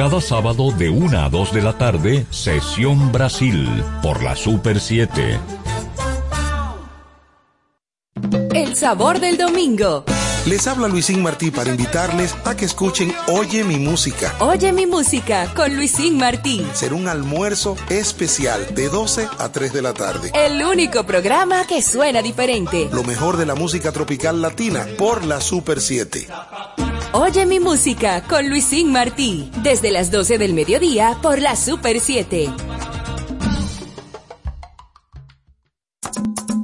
Cada sábado de 1 a 2 de la tarde, Sesión Brasil, por la Super 7. El sabor del domingo. Les habla Luisín Martí para invitarles a que escuchen Oye mi música. Oye mi música con Luisín Martí. Será un almuerzo especial de 12 a 3 de la tarde. El único programa que suena diferente. Lo mejor de la música tropical latina por la Super 7. Oye mi música con Luisín Martí. Desde las 12 del mediodía por la Super 7.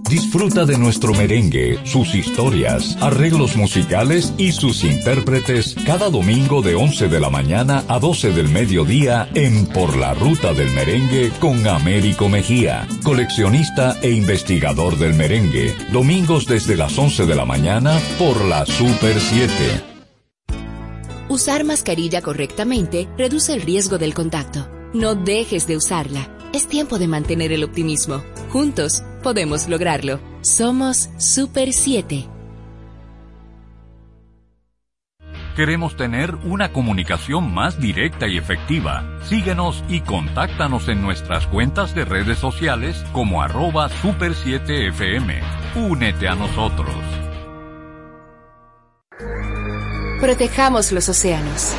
Disfruta de nuestro merengue, sus historias, arreglos musicales y sus intérpretes cada domingo de 11 de la mañana a 12 del mediodía en Por la Ruta del Merengue con Américo Mejía, coleccionista e investigador del merengue. Domingos desde las 11 de la mañana por la Super 7. Usar mascarilla correctamente reduce el riesgo del contacto. No dejes de usarla. Es tiempo de mantener el optimismo. Juntos podemos lograrlo. Somos Super 7. Queremos tener una comunicación más directa y efectiva. Síguenos y contáctanos en nuestras cuentas de redes sociales como arroba super7fm. Únete a nosotros. Protejamos los océanos.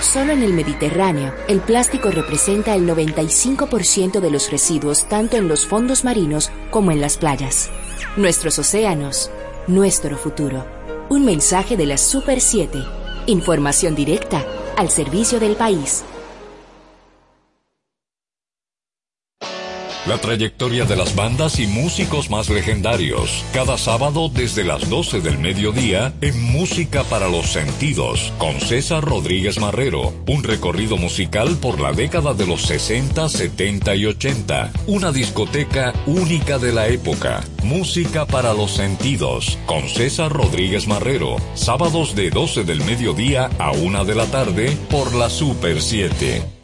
Solo en el Mediterráneo, el plástico representa el 95% de los residuos tanto en los fondos marinos como en las playas. Nuestros océanos, nuestro futuro. Un mensaje de la Super 7. Información directa al servicio del país. La trayectoria de las bandas y músicos más legendarios. Cada sábado desde las 12 del mediodía en Música para los Sentidos con César Rodríguez Marrero. Un recorrido musical por la década de los 60, 70 y 80. Una discoteca única de la época. Música para los Sentidos con César Rodríguez Marrero. Sábados de 12 del mediodía a 1 de la tarde por la Super 7.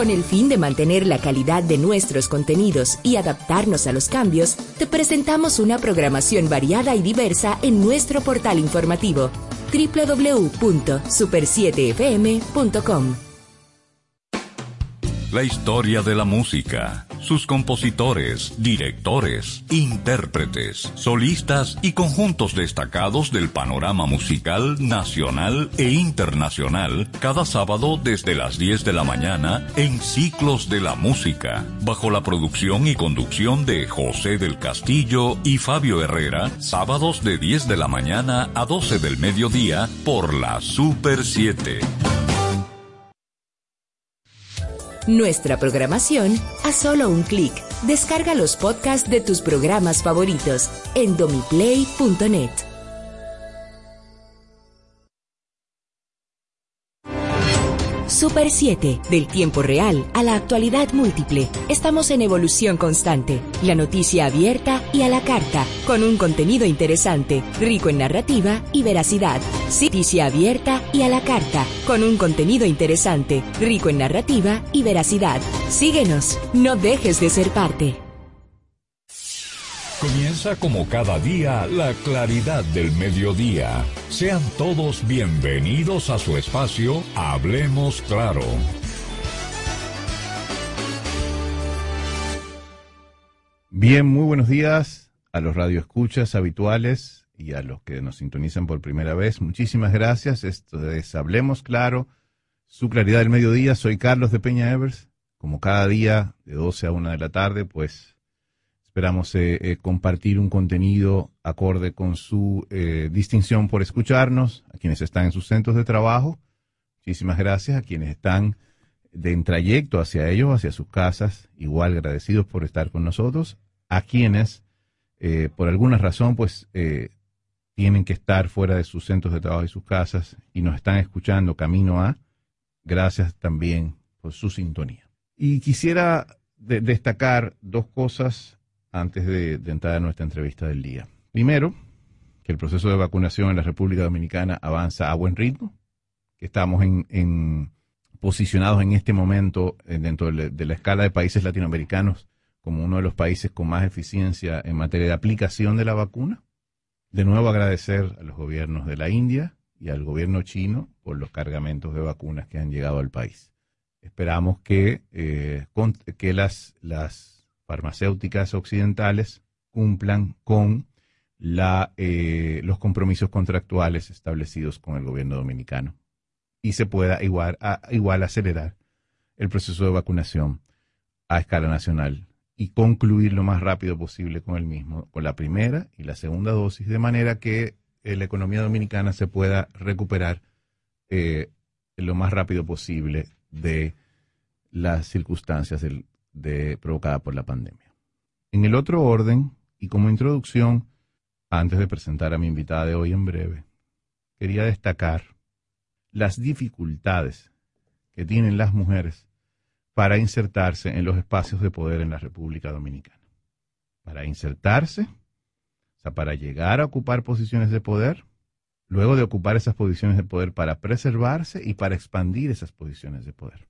Con el fin de mantener la calidad de nuestros contenidos y adaptarnos a los cambios, te presentamos una programación variada y diversa en nuestro portal informativo www.super7fm.com. La historia de la música, sus compositores, directores, intérpretes, solistas y conjuntos destacados del panorama musical nacional e internacional cada sábado desde las 10 de la mañana en Ciclos de la Música, bajo la producción y conducción de José del Castillo y Fabio Herrera, sábados de 10 de la mañana a 12 del mediodía por la Super 7. Nuestra programación a solo un clic. Descarga los podcasts de tus programas favoritos en domiplay.net. Super 7, del tiempo real a la actualidad múltiple. Estamos en evolución constante. La noticia abierta y a la carta, con un contenido interesante, rico en narrativa y veracidad. Noticia abierta y a la carta, con un contenido interesante, rico en narrativa y veracidad. Síguenos, no dejes de ser parte. Comienza como cada día la claridad del mediodía. Sean todos bienvenidos a su espacio Hablemos Claro. Bien, muy buenos días a los radioescuchas habituales y a los que nos sintonizan por primera vez. Muchísimas gracias. Esto es Hablemos Claro, su claridad del mediodía. Soy Carlos de Peña Evers. Como cada día, de 12 a 1 de la tarde, pues Esperamos eh, eh, compartir un contenido acorde con su eh, distinción por escucharnos, a quienes están en sus centros de trabajo. Muchísimas gracias a quienes están de en trayecto hacia ellos, hacia sus casas, igual agradecidos por estar con nosotros. A quienes, por alguna razón, pues tienen que estar fuera de sus centros de trabajo y sus casas y nos están escuchando camino a, gracias también por su sintonía. Y quisiera destacar dos cosas antes de, entrar a nuestra entrevista del día. Primero, que el proceso de vacunación en la República Dominicana avanza a buen ritmo, que estamos en, posicionados en este momento eh, dentro de la escala de países latinoamericanos como uno de los países con más eficiencia en materia de aplicación de la vacuna. De nuevo agradecer a los gobiernos de la India y al gobierno chino por los cargamentos de vacunas que han llegado al país. Esperamos que, eh, que las, las farmacéuticas occidentales cumplan con la, eh, los compromisos contractuales establecidos con el gobierno dominicano. Y se pueda igual, igual acelerar el proceso de vacunación a escala nacional y concluir lo más rápido posible con el mismo, con la primera y la segunda dosis, de manera que eh, la economía dominicana se pueda recuperar eh, lo más rápido posible de las circunstancias de, provocadas por la pandemia. En el otro orden, y como introducción, antes de presentar a mi invitada de hoy en breve, quería destacar las dificultades que tienen las mujeres para insertarse en los espacios de poder en la República Dominicana. Para insertarse, o sea, para llegar a ocupar posiciones de poder, luego de ocupar esas posiciones de poder para preservarse y para expandir esas posiciones de poder.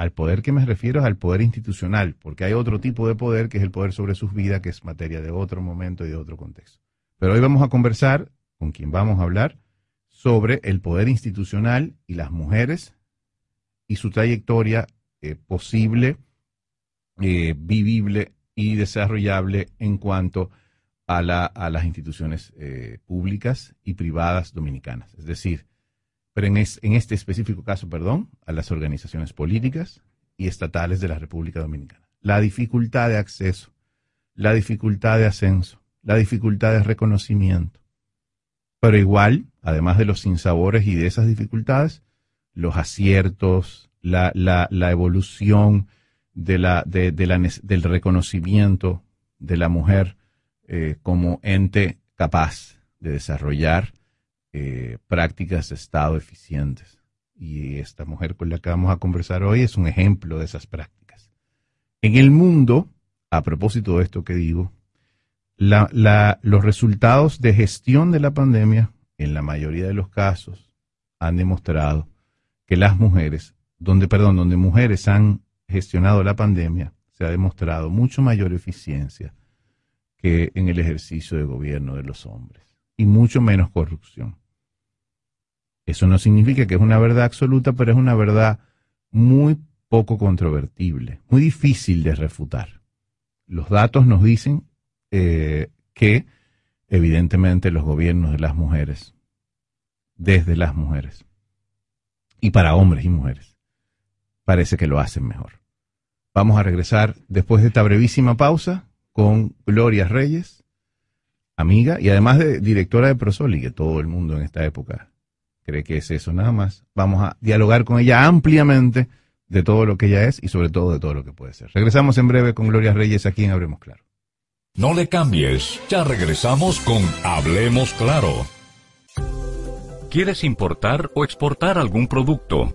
Al poder que me refiero es al poder institucional, porque hay otro tipo de poder que es el poder sobre sus vidas, que es materia de otro momento y de otro contexto. Pero hoy vamos a conversar con quien vamos a hablar sobre el poder institucional y las mujeres y su trayectoria eh, posible, eh, vivible y desarrollable en cuanto a, la, a las instituciones eh, públicas y privadas dominicanas. Es decir, pero en, este específico caso, perdón, a las organizaciones políticas y estatales de la República Dominicana. La dificultad de acceso, la dificultad de ascenso, la dificultad de reconocimiento. Pero igual, además de los sinsabores y de esas dificultades, los aciertos, la, evolución del reconocimiento de la mujer eh, como ente capaz de desarrollar eh, prácticas de Estado eficientes. Y esta mujer con la que vamos a conversar hoy es un ejemplo de esas prácticas. En el mundo, a propósito de esto que digo, la, la, los resultados de gestión de la pandemia, en la mayoría de los casos, han demostrado que las mujeres donde, perdón, donde mujeres han gestionado la pandemia, se ha demostrado mucho mayor eficiencia que en el ejercicio de gobierno de los hombres y mucho menos corrupción. Eso no significa que es una verdad absoluta, pero es una verdad muy poco controvertible, muy difícil de refutar. Los datos nos dicen eh, que evidentemente los gobiernos de las mujeres, desde las mujeres, y para hombres y mujeres, parece que lo hacen mejor. Vamos a regresar después de esta brevísima pausa con Gloria Reyes, amiga y además de directora de Prosoli, que todo el mundo en esta época cree que es eso nada más. Vamos a dialogar con ella ampliamente de todo lo que ella es y sobre todo de todo lo que puede ser. Regresamos en breve con Gloria Reyes aquí en Hablemos Claro. No le cambies, ya regresamos con Hablemos Claro. ¿Quieres importar o exportar algún producto?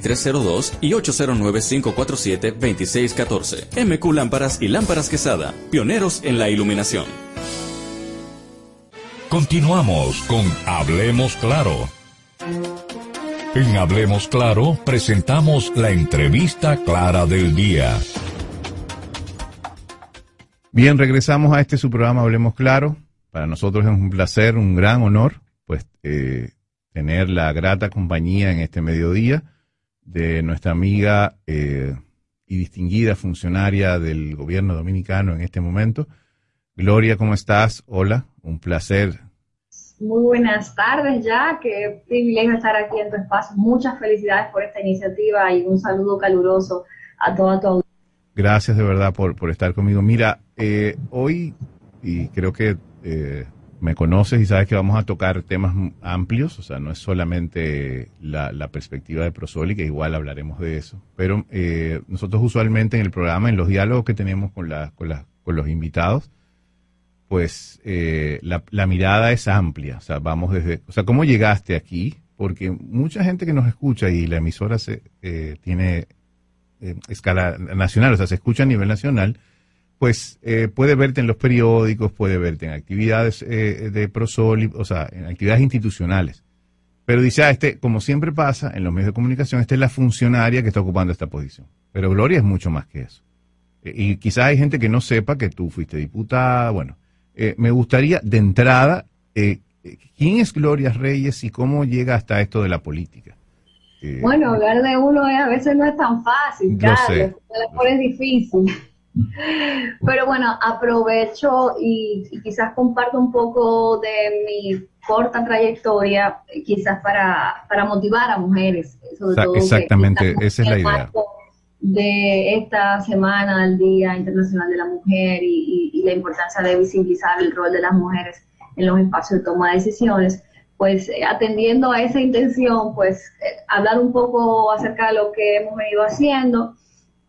2302 y 809-547-2614. MQ Lámparas y Lámparas Quesada, pioneros en la iluminación. Continuamos con Hablemos Claro. En Hablemos Claro presentamos la entrevista clara del día. Bien, regresamos a este su programa Hablemos Claro. Para nosotros es un placer, un gran honor, pues eh, tener la grata compañía en este mediodía de nuestra amiga eh, y distinguida funcionaria del gobierno dominicano en este momento. Gloria, ¿cómo estás? Hola, un placer. Muy buenas tardes ya, qué privilegio estar aquí en tu espacio. Muchas felicidades por esta iniciativa y un saludo caluroso a toda tu audiencia. Gracias de verdad por, por estar conmigo. Mira, eh, hoy, y creo que eh, me conoces y sabes que vamos a tocar temas amplios, o sea, no es solamente la, perspectiva de Prosoli, que igual hablaremos de eso, pero eh, nosotros usualmente en el programa, en los diálogos que tenemos con, la, con, con los invitados, pues eh, la, la, mirada es amplia, o sea, vamos desde, o sea, ¿cómo llegaste aquí? Porque mucha gente que nos escucha y la emisora se, eh, tiene escala nacional, o sea, se escucha a nivel nacional, pues eh, puede verte en los periódicos, puede verte en actividades eh, de Prosoli, o sea, en actividades institucionales. Pero dice, ah, este, como siempre pasa en los medios de comunicación, esta es la funcionaria que está ocupando esta posición. Pero Gloria es mucho más que eso. Eh, y quizás hay gente que no sepa que tú fuiste diputada. Bueno, me gustaría de entrada, ¿quién es Gloria Reyes y cómo llega hasta esto de la política? bueno, hablar de uno a veces no es tan fácil, claro, sé. es difícil. Pero bueno, aprovecho y, quizás comparto un poco de mi corta trayectoria, quizás para, para motivar a mujeres. Sobre todo Exactamente, esa es la idea. De esta semana, el Día Internacional de la Mujer y, la importancia de visibilizar el rol de las mujeres en los espacios de toma de decisiones, pues eh, atendiendo a esa intención, pues eh, hablar un poco acerca de lo que hemos venido haciendo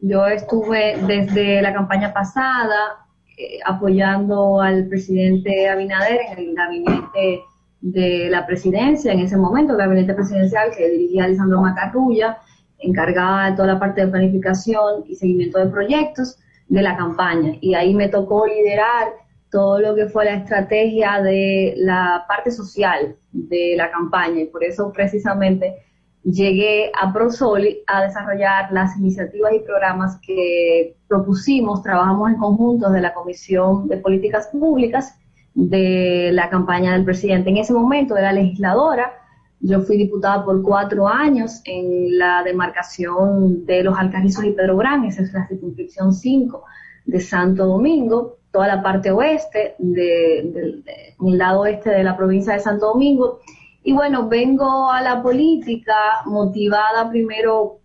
yo estuve desde la campaña pasada eh, apoyando al presidente Abinader en el gabinete de la presidencia, en ese momento, el gabinete presidencial que dirigía Alessandro Macarrulla, encargada de toda la parte de planificación y seguimiento de proyectos de la campaña. Y ahí me tocó liderar todo lo que fue la estrategia de la parte social de la campaña. Y por eso precisamente llegué a Prosoli a desarrollar las iniciativas y programas que propusimos, trabajamos en conjunto de la Comisión de Políticas Públicas de la campaña del presidente. En ese momento era legisladora, yo fui diputada por cuatro años en la demarcación de los Alcarrizos y Pedro Gran, esa es la circunscripción 5 de Santo Domingo, toda la parte oeste, del lado oeste de la provincia de Santo Domingo, y bueno, vengo a la política motivada primero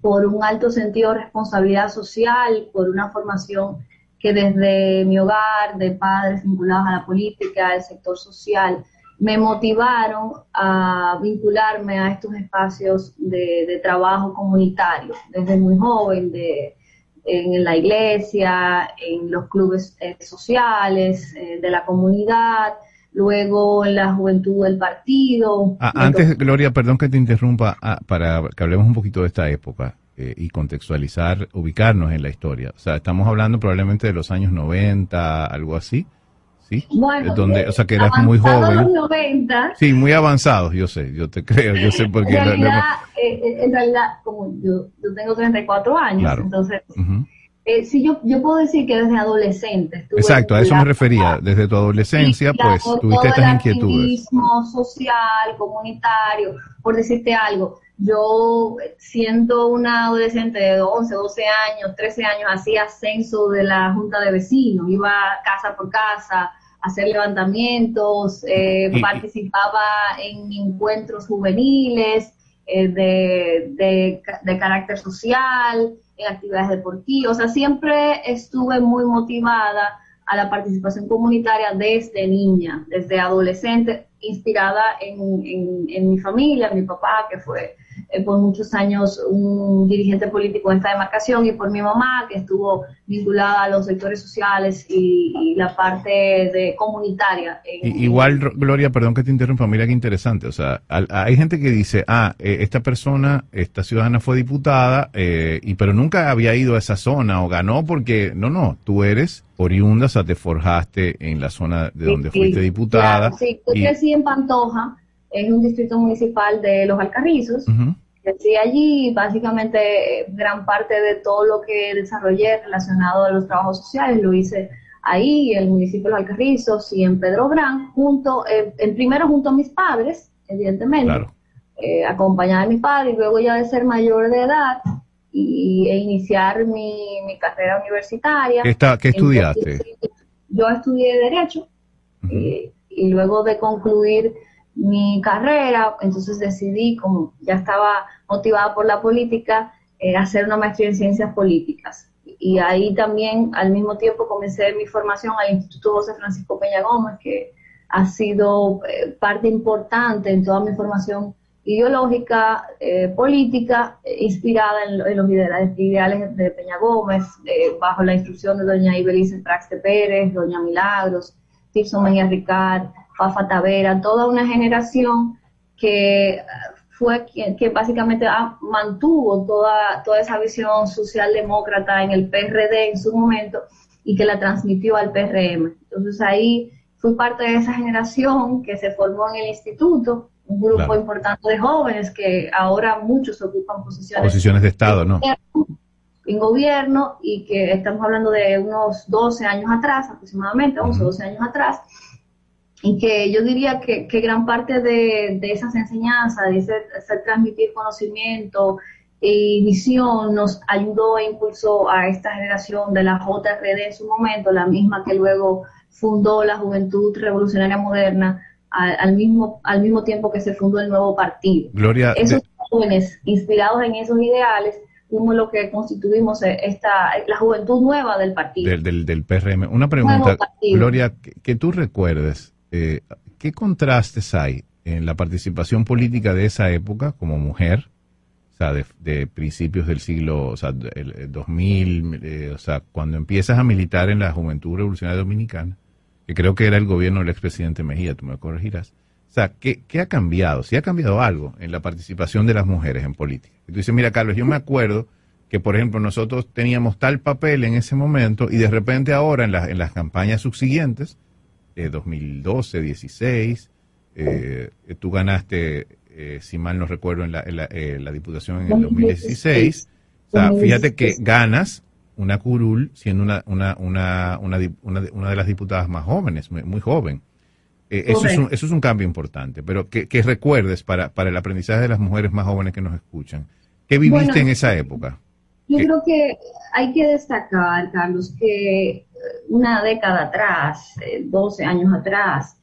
por un alto sentido de responsabilidad social, por una formación que desde mi hogar, de padres vinculados a la política, al sector social, me motivaron a vincularme a estos espacios de, trabajo comunitario, desde muy joven, de, en la iglesia, en los clubes eh, sociales, eh, de la comunidad, luego la juventud del partido. Ah, antes, Gloria, perdón que te interrumpa, ah, para que hablemos un poquito de esta época eh, y contextualizar, ubicarnos en la historia. O sea, estamos hablando probablemente de los años 90, algo así. ¿Sí? Bueno, donde, o sea, que eras muy joven. Los 90, sí, muy avanzados, yo sé, yo te creo, yo sé por qué. En realidad, eh, eh, en realidad como yo, yo tengo 34 años, entonces... Eh, sí, yo, yo puedo decir que desde adolescente. Exacto, a eso me refería. Desde tu adolescencia, pues tuviste estas inquietudes. social, comunitario, por decirte algo. Yo, siendo una adolescente de 11, 12 años, 13 años, hacía ascenso de la junta de vecinos, iba casa por casa a hacer levantamientos, eh, participaba en encuentros juveniles eh, de, de, de carácter social en actividades deportivas. O sea, siempre estuve muy motivada a la participación comunitaria desde niña, desde adolescente, inspirada en, en mi familia, mi papá, que fue eh, por muchos años un dirigente político en esta demarcación y por mi mamá que estuvo vinculada a los sectores sociales y, la parte de comunitaria. Igual, Gloria, perdón que te interrumpa, mira qué interesante. O sea, hay gente que dice, ah, eh, esta persona, esta ciudadana fue diputada, eh, y pero nunca había ido a esa zona o ganó porque, no, no, tú eres oriunda, o sea, te forjaste en la zona de donde fuiste diputada. sí, yo crecí en Pantoja es un distrito municipal de Los Alcarrizos. Crecí allí, básicamente gran parte de todo lo que desarrollé relacionado a los trabajos sociales lo hice ahí, en el municipio de Los Alcarrizos y en Pedro Gran, junto, eh, en primero junto a mis padres, evidentemente, eh, acompañada de mi padre y luego ya de ser mayor de edad y, e iniciar mi, carrera universitaria. ¿Qué, está, qué estudiaste? yo estudié Derecho y, y luego de concluir mi carrera, entonces decidí, como ya estaba motivada por la política, eh, hacer una maestría en ciencias políticas. Y ahí también, al mismo tiempo, comencé mi formación al Instituto José Francisco Peña Gómez, que ha sido eh, parte importante en toda mi formación ideológica, eh, política, inspirada en, los ideales, de Peña Gómez, bajo la instrucción de doña Ibelice Praxte Pérez, doña Milagros, Tirso María Ricard, Fafa Tavera, toda una generación que fue quien que básicamente mantuvo toda, toda esa visión socialdemócrata en el PRD en su momento y que la transmitió al PRM. Entonces ahí fui parte de esa generación que se formó en el instituto, un grupo importante de jóvenes que ahora muchos ocupan posiciones, posiciones de Estado, ¿no? En gobierno y que estamos hablando de unos 12 años atrás, aproximadamente, 11 o 12 años atrás, y que yo diría que, gran parte de, esas enseñanzas, de ese, transmitir conocimiento y visión nos ayudó e impulsó a esta generación de la JRD en su momento, la misma que luego fundó la Juventud Revolucionaria Moderna al, mismo, al mismo tiempo que se fundó el nuevo partido. Gloria, esos jóvenes inspirados en esos ideales fuimos lo que constituimos esta, la juventud nueva del partido. Del, del, PRM. Una pregunta, Gloria, que tú recuerdes, eh, ¿qué contrastes hay en la participación política de esa época como mujer? O sea, de, principios del siglo o el, 2000, eh, o sea, cuando empiezas a militar en la Juventud Revolucionaria Dominicana, que creo que era el gobierno del expresidente Mejía, tú me corregirás. O sea, ¿qué, ¿qué, ha cambiado? Si ha cambiado algo en la participación de las mujeres en política. Y tú dices, mira, Carlos, yo me acuerdo que, por ejemplo, nosotros teníamos tal papel en ese momento y de repente ahora en las campañas subsiguientes 2012, 16. Eh, tú ganaste, eh, si mal no recuerdo, en la, eh, Diputación en el 2016. O sea, fíjate que ganas una curul siendo una, una, una, una, una de las diputadas más jóvenes, muy, joven. eso, es un, eso es un cambio importante, pero que, recuerdes para, para el aprendizaje de las mujeres más jóvenes que nos escuchan. ¿Qué viviste en esa época? Yo creo que hay que destacar, Carlos, que una década atrás, 12 eh, años atrás,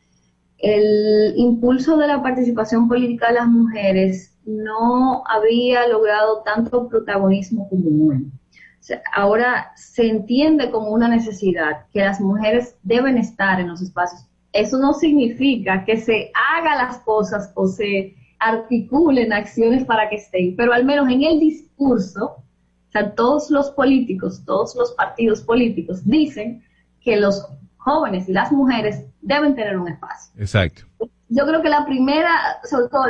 el impulso de la participación política de las mujeres no había logrado tanto protagonismo como hoy. ahora se entiende como una necesidad que las mujeres deben estar en los espacios. Eso no significa que se haga las cosas o se articulen acciones para que estén, pero al menos en el discurso sea, todos los políticos, todos los partidos políticos dicen que los jóvenes y las mujeres deben tener un espacio. Exacto. Yo creo que la primera, sobre todo,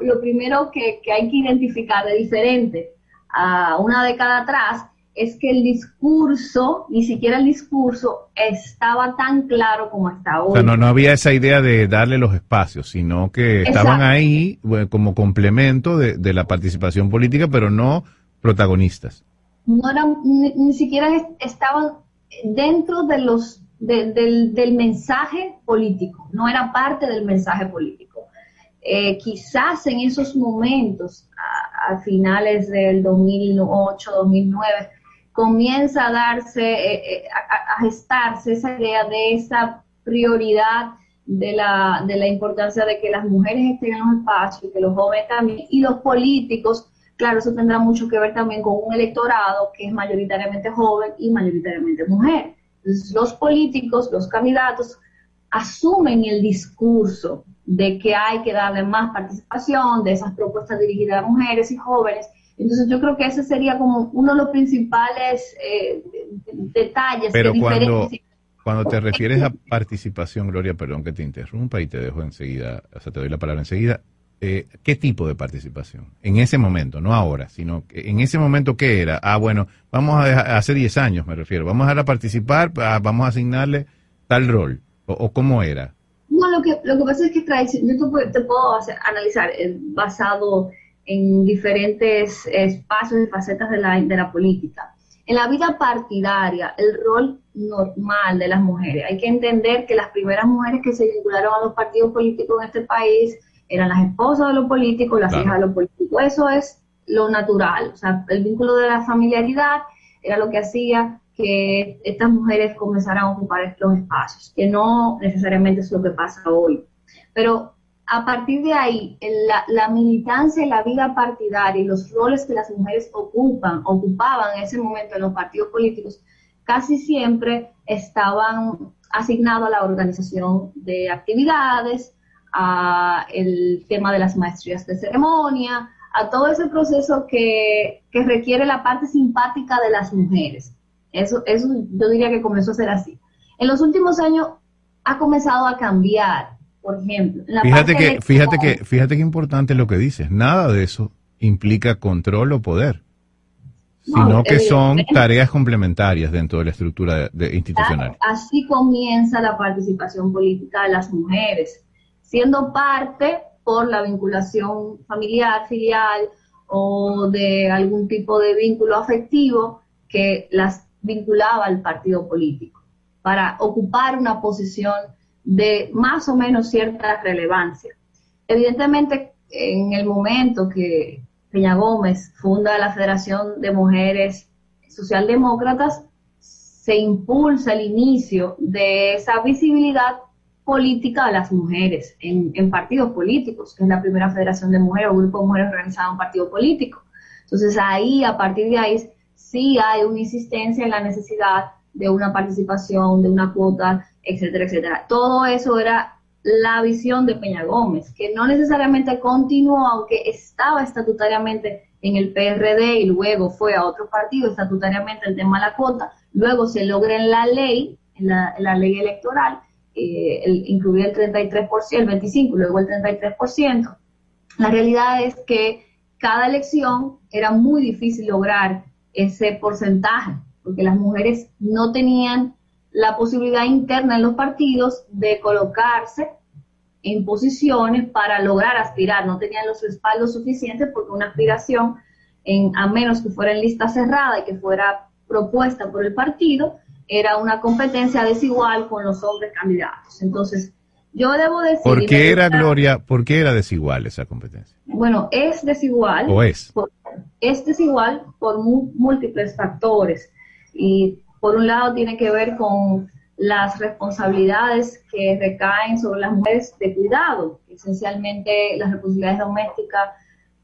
lo, primero que, hay que identificar de diferente a una década atrás es que el discurso, ni siquiera el discurso, estaba tan claro como está hoy. O sea, no, no había esa idea de darle los espacios, sino que estaban ahí como complemento de, de, la participación política, pero no protagonistas. No eran, ni, siquiera estaban dentro de los del, del, mensaje político, no era parte del mensaje político. Eh, quizás en esos momentos, a, finales del 2008, 2009, comienza a darse, eh, eh, a, gestarse esa idea de esa prioridad de la, de la importancia de que las mujeres estén en los espacios, que los jóvenes también, y los políticos Claro, eso tendrá mucho que ver también con un electorado que es mayoritariamente joven y mayoritariamente mujer. Entonces, los políticos, los candidatos, asumen el discurso de que hay que darle más participación, de esas propuestas dirigidas a mujeres y jóvenes. Entonces, yo creo que ese sería como uno de los principales eh, detalles. Pero cuando, cuando te refieres a participación, Gloria, perdón que te interrumpa y te dejo enseguida, o sea, te doy la palabra enseguida. Eh, ¿qué tipo de participación? En ese momento, no ahora, sino en ese momento, ¿qué era? Ah, bueno, vamos a hace 10 años me refiero, vamos a participar, ah, vamos a asignarle tal rol, o, cómo era. No, lo que, lo que pasa es que yo te, puedo analizar eh, basado en diferentes espacios y facetas de la, de la política. En la vida partidaria, el rol normal de las mujeres, hay que entender que las primeras mujeres que se vincularon a los partidos políticos en este país eran las esposas de los políticos, las hijas de los políticos. Eso es lo natural. O sea, el vínculo de la familiaridad era lo que hacía que estas mujeres comenzaran a ocupar los espacios, que no necesariamente es lo que pasa hoy. Pero a partir de ahí, la, la, militancia y la vida partidaria y los roles que las mujeres ocupan, ocupaban en ese momento en los partidos políticos, casi siempre estaban asignados a la organización de actividades, a el tema de las maestrías de ceremonia, a todo ese proceso que, que requiere la parte simpática de las mujeres. Eso, eso yo diría que comenzó a ser así. En los últimos años ha comenzado a cambiar, por ejemplo. fíjate que, fíjate que, fíjate que importante lo que dices. Nada de eso implica control o poder, sino que son tareas complementarias dentro de la estructura institucional. Así comienza la participación política de las mujeres, siendo parte por la vinculación familiar, filial o de algún tipo de vínculo afectivo que las vinculaba al partido político para ocupar una posición de más o menos cierta relevancia. Evidentemente, en el momento que Peña Gómez funda la Federación de Mujeres Socialdemócratas, se impulsa el inicio de esa visibilidad política a las mujeres en, partidos políticos, que es la primera federación de mujeres o grupo de mujeres organizado en un partido político. Entonces ahí, a partir de ahí, sí hay una insistencia en la necesidad de una participación, de una cuota, etcétera, etcétera. Todo eso era la visión de Peña Gómez, que no necesariamente continuó, aunque estaba estatutariamente en el PRD y luego fue a otro partido estatutariamente el tema de la cuota, luego se logra en la ley, en la, ley electoral, eh, el, incluir el 33%, el 25%, luego el 33%. La realidad es que cada elección era muy difícil lograr ese porcentaje, porque las mujeres no tenían la posibilidad interna en los partidos de colocarse en posiciones para lograr aspirar, no tenían los respaldos suficientes porque una aspiración, en, a menos que fuera en lista cerrada y que fuera propuesta por el partido, era una competencia desigual con los hombres candidatos. Entonces, yo debo decir... ¿Por qué era, Gloria, por qué era desigual esa competencia? Bueno, es desigual. ¿O es? es desigual por múltiples factores. Y por un lado tiene que ver con las responsabilidades que recaen sobre las mujeres de cuidado, esencialmente las responsabilidades domésticas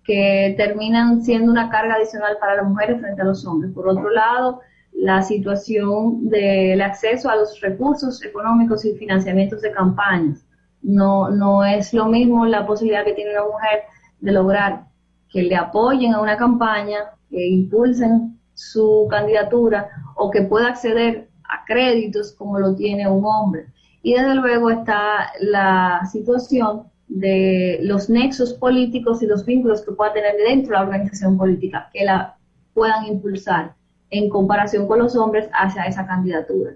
que terminan siendo una carga adicional para las mujeres frente a los hombres. Por otro lado, la situación del acceso a los recursos económicos y financiamientos de campañas. No, no es lo mismo la posibilidad que tiene una mujer de lograr que le apoyen a una campaña, que impulsen su candidatura o que pueda acceder a créditos como lo tiene un hombre. Y desde luego está la situación de los nexos políticos y los vínculos que pueda tener dentro de la organización política, que la puedan impulsar en comparación con los hombres hacia esa candidatura.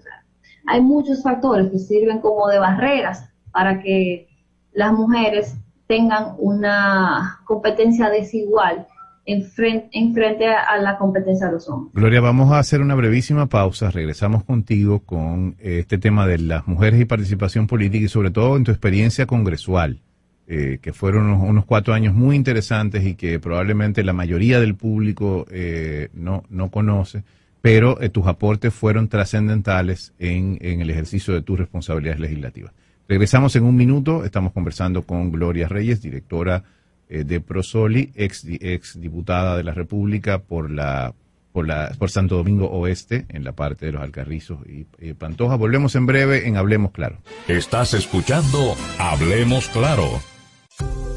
hay muchos factores que sirven como de barreras para que las mujeres tengan una competencia desigual en frente, en frente a, la competencia de los hombres. Gloria, vamos a hacer una brevísima pausa. Regresamos contigo con este tema de las mujeres y participación política y sobre todo en tu experiencia congresual, eh, que fueron unos, cuatro años muy interesantes y que probablemente la mayoría del público eh, no, no conoce, pero tus aportes fueron trascendentales en, en el ejercicio de tus responsabilidades legislativas. Regresamos en un minuto. Estamos conversando con Gloria Reyes, directora eh, de Prosoli, ex, ex diputada de la República por la por, la, por Santo Domingo Oeste, en la parte de los Alcarrizos y Pantoja. Volvemos en breve en Hablemos Claro. Estás escuchando Hablemos Claro. You.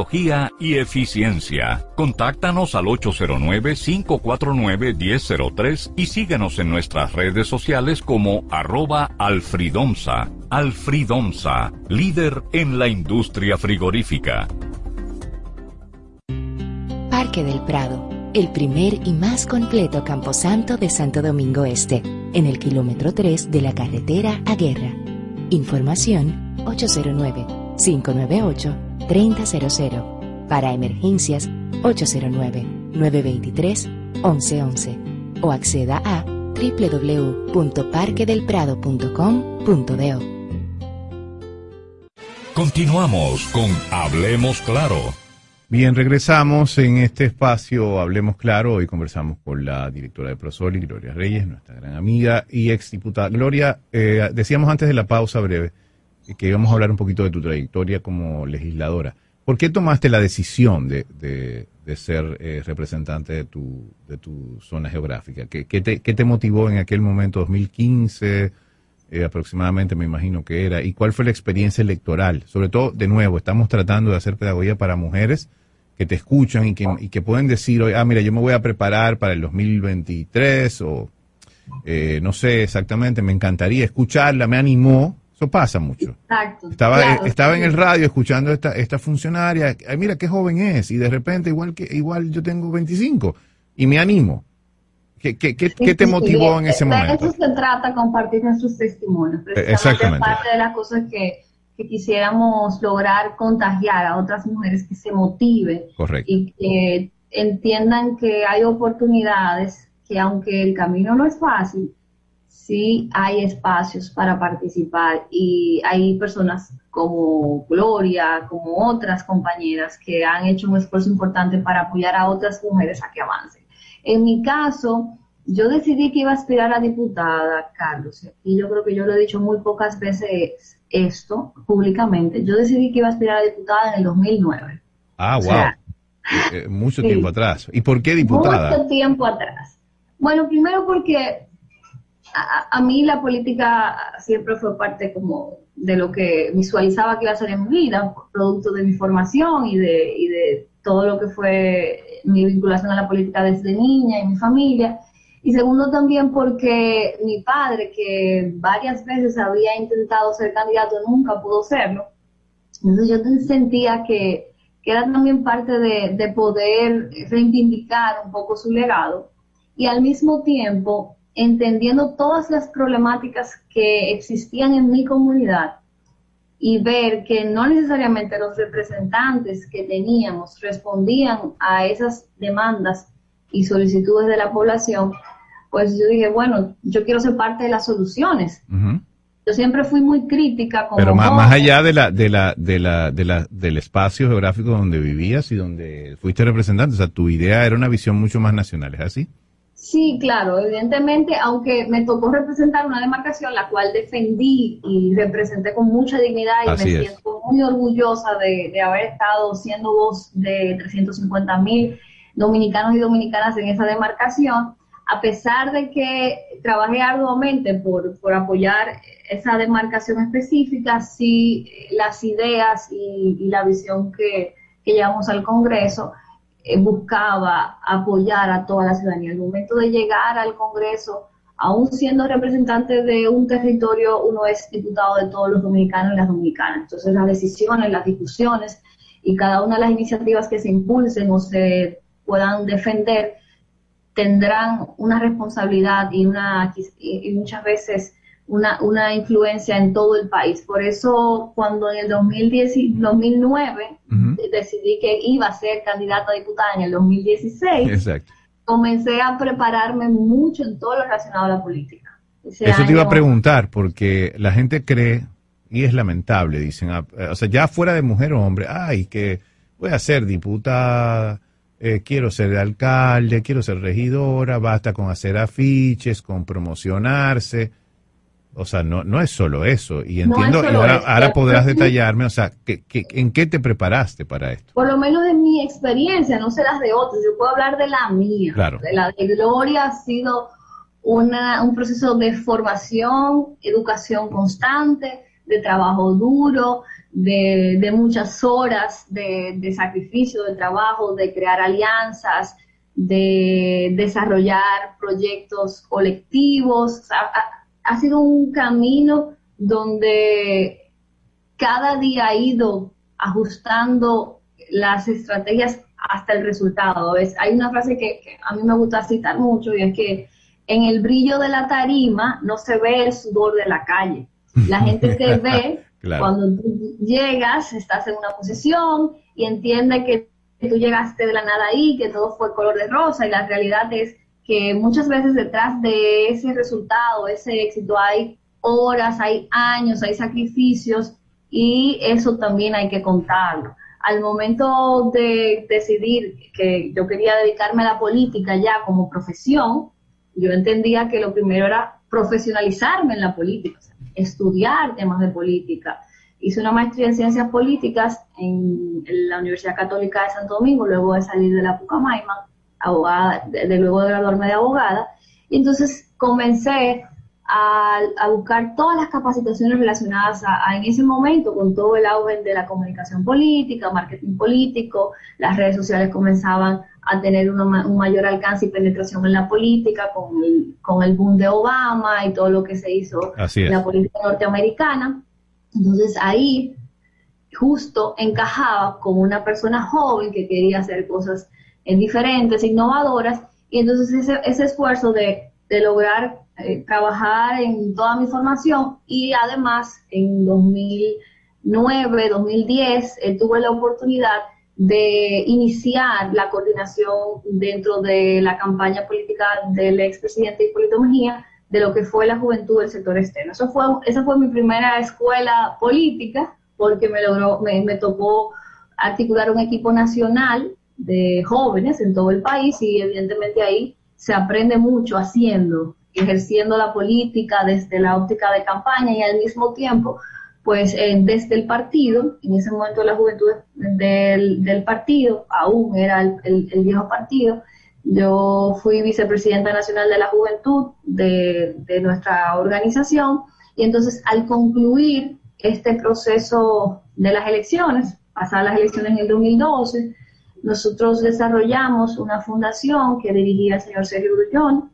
y eficiencia. Contáctanos al 809-549-1003 y síguenos en nuestras redes sociales como arroba alfridomsa. Alfridomsa, líder en la industria frigorífica. Parque del Prado, el primer y más completo camposanto de Santo Domingo Este, en el kilómetro 3 de la carretera a Guerra. Información 809-598-3000. Para emergencias 809-923-1111. O acceda a www.parquedelprado.com.do. Continuamos con Hablemos Claro. Bien, regresamos en este espacio, hablemos claro, hoy conversamos con la directora de Prosoli, Gloria Reyes, nuestra gran amiga y exdiputada. Gloria, eh, decíamos antes de la pausa breve que íbamos a hablar un poquito de tu trayectoria como legisladora. ¿Por qué tomaste la decisión de, de, ser eh, representante de tu, de tu zona geográfica? ¿Qué, qué, te, ¿Qué te motivó en aquel momento, 2015? Eh, aproximadamente me imagino que era, y cuál fue la experiencia electoral. Sobre todo, de nuevo, estamos tratando de hacer pedagogía para mujeres que te escuchan y que, y que pueden decir, ah, mira, yo me voy a preparar para el 2023 o eh, no sé exactamente, me encantaría escucharla, me animó, eso pasa mucho. Exacto. Estaba, estaba en el radio escuchando esta, esta funcionaria, ay, mira qué joven es, y de repente igual que igual yo tengo 25 y me animo. ¿Qué, qué, qué, te motivó en ese momento? De eso se trata, compartir nuestros testimonios. Exactamente. parte de las cosas que quisiéramos lograr contagiar a otras mujeres que se motiven y que entiendan que hay oportunidades, que aunque el camino no es fácil, sí hay espacios para participar y hay personas como Gloria, como otras compañeras que han hecho un esfuerzo importante para apoyar a otras mujeres a que avancen. En mi caso, yo decidí que iba a aspirar a diputada, Carlos, y yo creo que yo lo he dicho muy pocas veces esto públicamente. Yo decidí que iba a aspirar a diputada en el 2009. Ah, wow. Eh, eh, mucho tiempo atrás. ¿Y por qué diputada? Mucho tiempo atrás. Bueno, primero porque a, mí la política siempre fue parte como de lo que visualizaba que iba a ser en mi vida, producto de mi formación y de, todo lo que fue mi vinculación a la política desde niña y mi familia. Y segundo también porque mi padre, que varias veces había intentado ser candidato, nunca pudo serlo. Entonces yo sentía que, era también parte de poder reivindicar un poco su legado y al mismo tiempo entendiendo todas las problemáticas que existían en mi comunidad y ver que no necesariamente los representantes que teníamos respondían a esas demandas y solicitudes de la población, pues yo dije, bueno, yo quiero ser parte de las soluciones. Yo siempre fui muy crítica. Como Pero más, más, allá de la, de la, de la, de la, del espacio geográfico donde vivías y donde fuiste representante, o sea, tu idea era una visión mucho más nacional, ¿es así? Sí, claro, evidentemente, aunque me tocó representar una demarcación la cual defendí y representé con mucha dignidad y me siento muy orgullosa de, de, haber estado siendo voz de 350 mil dominicanos y dominicanas en esa demarcación, a pesar de que trabajé arduamente por, por apoyar esa demarcación específica, sí las ideas y, la visión que, que, llevamos al Congreso buscaba apoyar a toda la ciudadanía. El momento de llegar al Congreso, aún siendo representante de un territorio, uno es diputado de todos los dominicanos y las dominicanas. Entonces las decisiones, las discusiones y cada una de las iniciativas que se impulsen o se puedan defender tendrán una responsabilidad y, una, y muchas veces una, una influencia en todo el país. Por eso cuando en el 2010, 2009 decidí que iba a ser candidata a diputada en el 2016, comencé a prepararme mucho en todo lo relacionado a la política. Eso te iba a preguntar, porque la gente cree, y es lamentable, dicen, ah, o sea, ya fuera de mujer o hombre, ay, que voy a ser diputada eh, quiero ser alcalde, quiero ser regidora, basta con hacer afiches, con promocionarse. O sea, no, no es solo eso. Y entiendo, y ahora, podrás detallarme, o sea, ¿qué, en qué te preparaste para esto? Por lo menos de mi experiencia, no sé las de otros, yo puedo hablar de la mía. Claro. De la de Gloria ha sido una, un proceso de formación, educación constante, de trabajo duro, de, muchas horas de, sacrificio, de trabajo, de crear alianzas, de desarrollar proyectos colectivos. Ha, sido un camino donde cada día ha ido ajustando las estrategias hasta el resultado. Es, hay una frase que, a mí me gusta citar mucho y es que en el brillo de la tarima no se ve el sudor de la calle. La gente te ve cuando tú llegas, estás en una posición y entiende que tú llegaste de la nada ahí, que todo fue color de rosa y la realidad es que muchas veces detrás de ese resultado, ese éxito, hay horas, hay años, hay sacrificios y eso también hay que contarlo. Al momento de decidir que yo quería dedicarme a la política ya como profesión, yo entendía que lo primero era profesionalizarme en la política, estudiar temas de política. Hice una maestría en ciencias políticas en, la Universidad Católica de Santo Domingo, luego de salir de la Pucamaima, abogada, de, luego de graduarme de abogada. Y entonces comencé a, buscar todas las capacitaciones relacionadas a, en ese momento con todo el auge de la comunicación política, marketing político, las redes sociales comenzaban a tener un mayor alcance y penetración en la política con el, con el boom de Obama y todo lo que se hizo en la política norteamericana. Entonces ahí justo encajaba como una persona joven que quería hacer cosas diferentes, innovadoras, y entonces ese, ese esfuerzo de, de lograr eh, trabajar en toda mi formación y además en 2009, 2010 eh, tuve la oportunidad de iniciar la coordinación dentro de la campaña política del expresidente Hipólito Mejía de lo que fue la juventud del sector externo. Eso fue, esa fue mi primera escuela política porque me logró, me, me tocó articular un equipo nacional de jóvenes en todo el país y evidentemente ahí se aprende mucho haciendo ejerciendo la política desde la óptica de campaña y al mismo tiempo, pues desde el partido, en ese momento la juventud del, partido, aún era el, viejo partido, yo fui vicepresidenta nacional de la juventud de, de nuestra organización. Y entonces al concluir este proceso de las elecciones, pasadas las elecciones en el 2012, nosotros desarrollamos una fundación que dirigía el señor Sergio Grullón,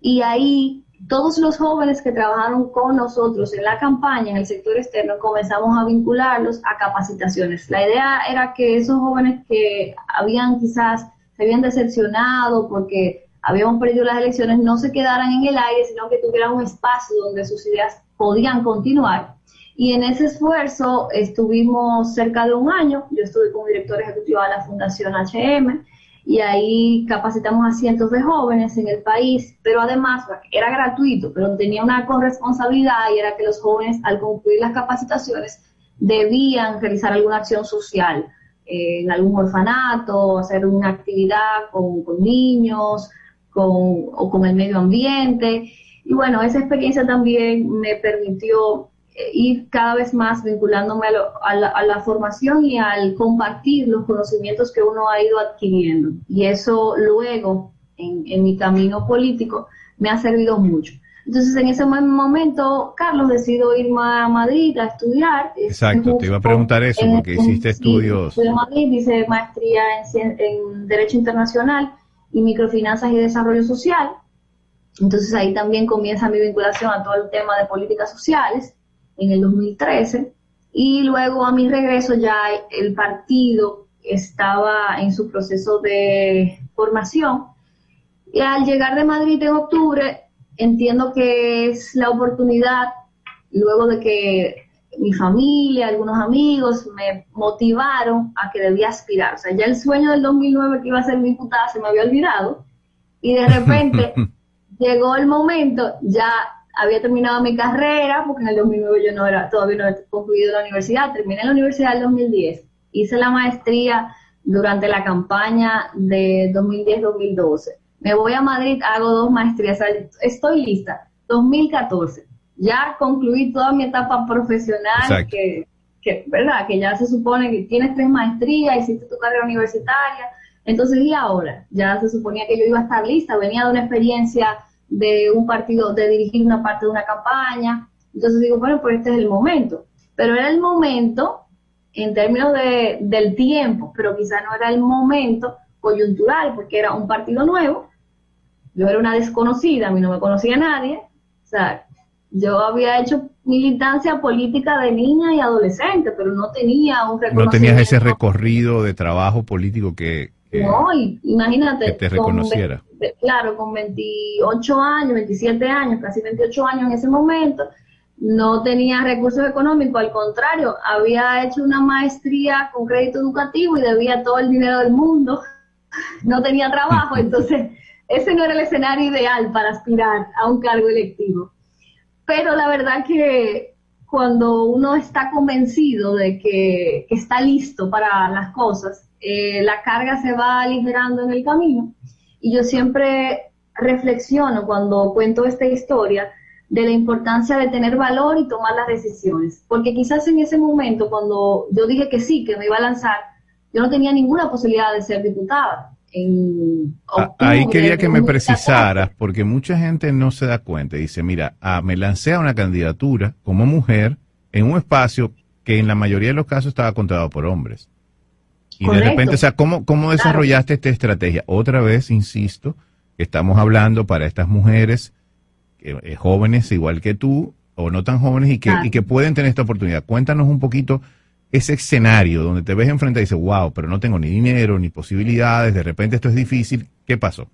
y ahí todos los jóvenes que trabajaron con nosotros en la campaña, en el sector externo, comenzamos a vincularlos a capacitaciones. La idea era que esos jóvenes que habían quizás, se habían decepcionado porque habíamos perdido las elecciones, no se quedaran en el aire, sino que tuvieran un espacio donde sus ideas podían continuar. Y en ese esfuerzo estuvimos cerca de un año, yo estuve como director ejecutivo de la Fundación HM, y ahí capacitamos a cientos de jóvenes en el país, pero además era gratuito, pero tenía una corresponsabilidad y era que los jóvenes al concluir las capacitaciones debían realizar alguna acción social eh, en algún orfanato, hacer una actividad con, con niños con, o con el medio ambiente. Y bueno, esa experiencia también me permitió ir cada vez más vinculándome a, la, formación y al compartir los conocimientos que uno ha ido adquiriendo. Y eso luego, en, mi camino político, me ha servido mucho. Entonces, en ese momento, Carlos decidió irme a Madrid a estudiar. Exacto, te iba a preguntar eso, porque hiciste estudios. en Madrid, hice maestría en, en Derecho Internacional y Microfinanzas y Desarrollo Social. Entonces, ahí también comienza mi vinculación a todo el tema de políticas sociales en el 2013 y luego a mi regreso ya el partido estaba en su proceso de formación y al llegar de Madrid en octubre entiendo que es la oportunidad luego de que mi familia, algunos amigos me motivaron a que debía aspirar. O sea, ya el sueño del 2009 que iba a ser diputada se me había olvidado y de repente llegó el momento, ya había terminado mi carrera, porque en el 2009 yo no era, todavía no había concluido la universidad, terminé la universidad en 2010, hice la maestría durante la campaña de 2010-2012. Me voy a Madrid, hago dos maestrías, estoy lista, 2014. Ya concluí toda mi etapa profesional, que, que, ¿verdad? Que ya se supone que tienes tres maestrías, hiciste tu carrera universitaria. Entonces, ¿y ahora? Ya se suponía que yo iba a estar lista, venía de una experiencia de un partido, de dirigir una parte de una campaña. Entonces digo, bueno, pues este es el momento. Pero era el momento en términos de, del tiempo, pero quizá no era el momento coyuntural, porque era un partido nuevo, yo era una desconocida, a mí no me conocía nadie, o sea, yo había hecho militancia política de niña y adolescente, pero no tenía un reconocimiento. No tenías ese recorrido de trabajo político que, no, imagínate. Que te reconociera. claro, con 28 años, 27 años, casi 28 años en ese momento, no tenía recursos económicos, al contrario, había hecho una maestría con crédito educativo y debía todo el dinero del mundo, no tenía trabajo, entonces ese no era el escenario ideal para aspirar a un cargo electivo. Pero la verdad que cuando uno está convencido de que, que está listo para las cosas, eh, la carga se va aligerando en el camino. Y yo siempre reflexiono cuando cuento esta historia de la importancia de tener valor y tomar las decisiones. Porque quizás en ese momento, cuando yo dije que sí, que me iba a lanzar, yo no tenía ninguna posibilidad de ser diputada. Ah, ahí quería que me precisaras, porque mucha gente no se da cuenta. Dice, mira, ah, me lancé a una candidatura como mujer en un espacio que en la mayoría de los casos estaba controlado por hombres. Y de repente, o sea, ¿cómo, cómo desarrollaste esta estrategia? Otra vez, insisto, estamos hablando para estas mujeres eh, jóvenes igual que tú, o no tan jóvenes, y que, y que pueden tener esta oportunidad. Cuéntanos un poquito ese escenario donde te ves enfrente y dices, wow, pero no tengo ni dinero, ni posibilidades, de repente esto es difícil. ¿Qué pasó?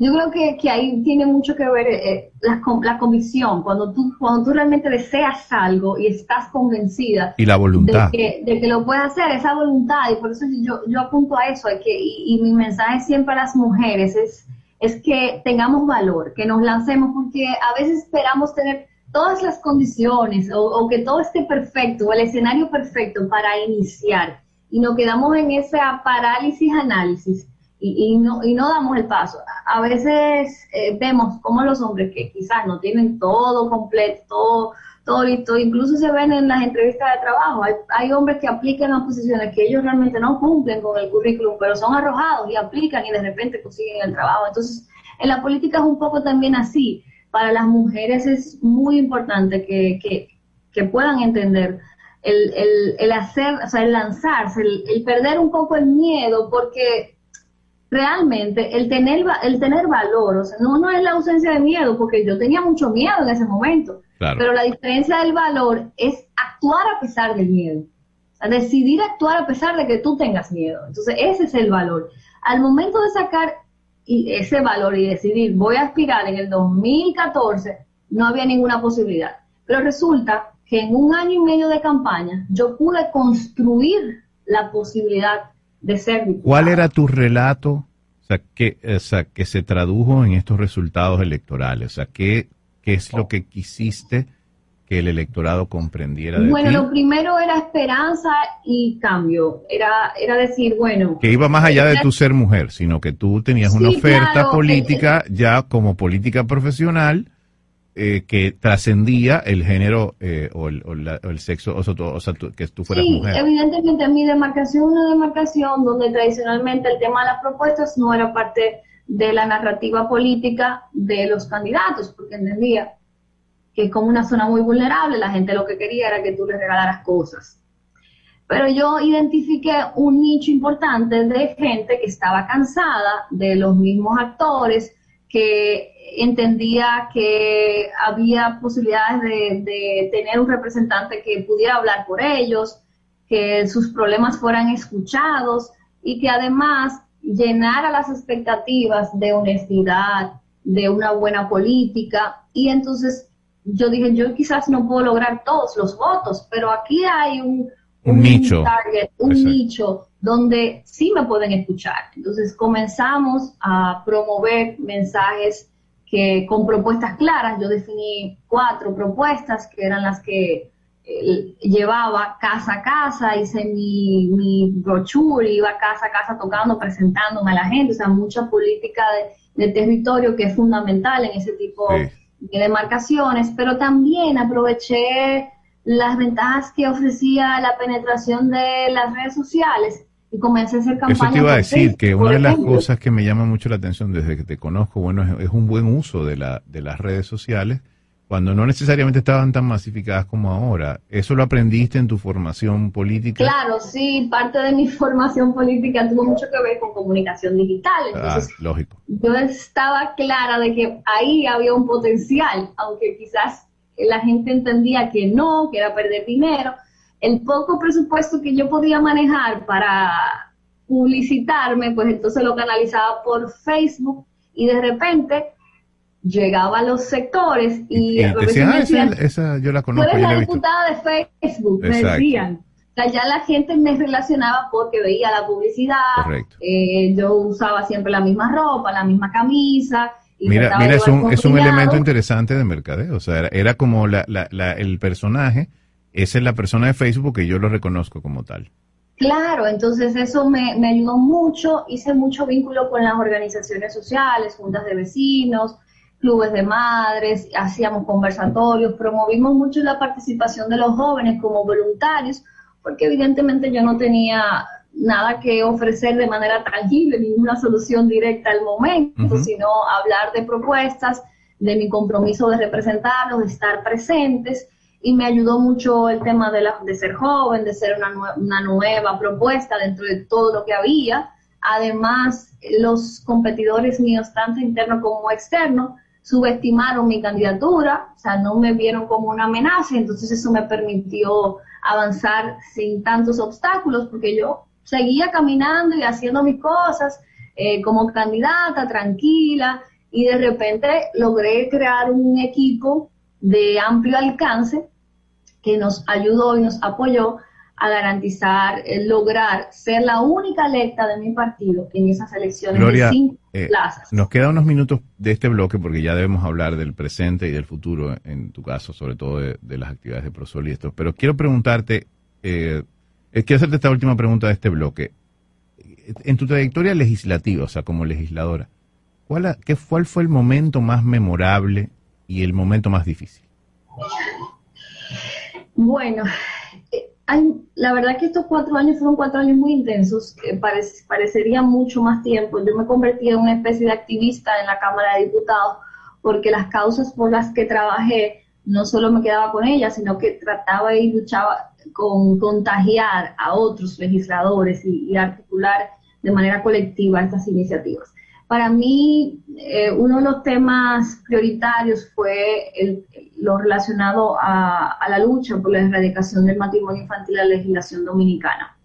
Yo creo que, que ahí tiene mucho que ver eh, la, la, convicción, cuando tú, cuando tú realmente deseas algo y estás convencida y la voluntad. De, que, de que lo puedes hacer, esa voluntad, y por eso yo, yo apunto a eso, que, y, y mi mensaje siempre a las mujeres es, es que tengamos valor, que nos lancemos, porque a veces esperamos tener todas las condiciones o, o que todo esté perfecto, o el escenario perfecto para iniciar, y nos quedamos en esa parálisis análisis y, no, y no damos el paso. A veces eh, vemos como los hombres que quizás no tienen todo completo, todo, todo listo, incluso se ven en las entrevistas de trabajo. Hay, hay hombres que aplican a posiciones que ellos realmente no cumplen con el currículum, pero son arrojados y aplican y de repente consiguen el trabajo. Entonces, en la política es un poco también así. Para las mujeres es muy importante que, que, que puedan entender el, el, el, hacer, o sea, el lanzarse, el, el perder un poco el miedo, porque realmente el tener, el tener valor, o sea, no, no es la ausencia de miedo, porque yo tenía mucho miedo en ese momento, pero la diferencia del valor es actuar a pesar del miedo, o sea, decidir actuar a pesar de que tú tengas miedo. Entonces, ese es el valor. Al momento de sacar ese valor y decidir, voy a aspirar en el 2014, no había ninguna posibilidad. Pero resulta que en un año y medio de campaña yo pude construir la posibilidad de ser ¿Cuál era tu relato o sea, que, o sea, que se tradujo en estos resultados electorales? O sea, ¿qué, qué es lo que quisiste que el electorado comprendiera de Bueno, lo primero era esperanza y cambio. Era, era decir, bueno... Que iba más allá de tu ser mujer, sino que tú tenías una oferta política ya como política profesional eh, que trascendía el género eh, o, el, sexo, o sea, que tú fueras sí, evidentemente mi demarcación una demarcación donde tradicionalmente el tema de las propuestas no era parte de la narrativa política de los candidatos, porque entendía que como una zona muy vulnerable, la gente lo que quería era que tú le regalaras cosas. Pero yo identifiqué un nicho importante de gente que estaba cansada de los mismos actores, que entendía que había posibilidades de, tener un representante que pudiera hablar por ellos, que sus problemas fueran escuchados y que además llenara las expectativas de honestidad, de una buena política. Y entonces yo dije, yo quizás no puedo lograr todos los votos, pero aquí hay un, nicho, un nicho donde sí me pueden escuchar. Entonces comenzamos a promover mensajes que con propuestas claras, yo definí cuatro propuestas que eran las que eh, llevaba casa a casa, hice mi, mi brochure, iba casa a casa tocando, presentándome a la gente, o sea, mucha política de, territorio que es fundamental en ese tipo de demarcaciones, pero también aproveché las ventajas que ofrecía la penetración de las redes sociales y comencé a hacer campañas. Eso te iba a decir, que una de las cosas que me llama mucho la atención desde que te conozco, bueno, es, un buen uso de, la, de las redes sociales cuando no necesariamente estaban tan masificadas como ahora. ¿Eso lo aprendiste en tu formación política? Claro, sí, parte de mi formación política tuvo mucho que ver con comunicación digital. ah, Entonces, lógico. yo estaba clara de que ahí había un potencial, aunque quizás la gente entendía que no, que era perder dinero. El poco presupuesto que yo podía manejar para publicitarme, pues entonces lo canalizaba por Facebook y de repente llegaba a los sectores y, decían, ah, esa, decían, esa yo la Tú conozco, eres yo la la he visto. diputada de Facebook, me decían. O sea, ya la gente me relacionaba porque veía la publicidad, eh, yo usaba siempre la misma ropa, la misma camisa. y Mira, mira, es un, es un elemento interesante de mercadeo. O sea, era, era como la, la, la- el personaje, esa es la persona de Facebook que yo lo reconozco como tal. Claro, entonces eso me, me ayudó mucho, hice mucho vínculo con las organizaciones sociales, juntas de vecinos, clubes de madres, hacíamos conversatorios, promovimos mucho la participación de los jóvenes como voluntarios, porque evidentemente yo no tenía nada que ofrecer de manera tangible, ninguna solución directa al momento, sino hablar de propuestas, de mi compromiso de representarlos, de estar presentes y me ayudó mucho el tema de, la, de ser joven, de ser una, una nueva propuesta dentro de todo lo que había. Además, los competidores míos, tanto internos como externos, subestimaron mi candidatura, o sea, no me vieron como una amenaza, entonces eso me permitió avanzar sin tantos obstáculos, porque yo seguía caminando y haciendo mis cosas eh, como candidata, tranquila, y de repente logré crear un equipo de amplio alcance que nos ayudó y nos apoyó a garantizar, eh, lograr ser la única electa de mi partido en esas elecciones Gloria, de cinco eh, plazas. Nos quedan unos minutos de este bloque porque ya debemos hablar del presente y del futuro, en tu caso, sobre todo de, de las actividades de Prosol y esto. Pero quiero preguntarte, eh, eh, quiero hacerte esta última pregunta de este bloque. En tu trayectoria legislativa, o sea, como legisladora, ¿cuál, ha- qué, ¿cuál fue el momento más memorable y el momento más difícil? Bueno, eh, la verdad que estos cuatro años fueron cuatro años muy intensos, que parec- parecería mucho más tiempo. Yo me convertí en una especie de activista en la Cámara de Diputados porque las causas por las que trabajé no solo me quedaba con ellas, sino que trataba y luchaba con contagiar a otros legisladores y articular de manera colectiva estas iniciativas. Para mí, eh, uno de los temas prioritarios fue el- lo relacionado a, la lucha por la erradicación del matrimonio infantil en la legislación dominicana.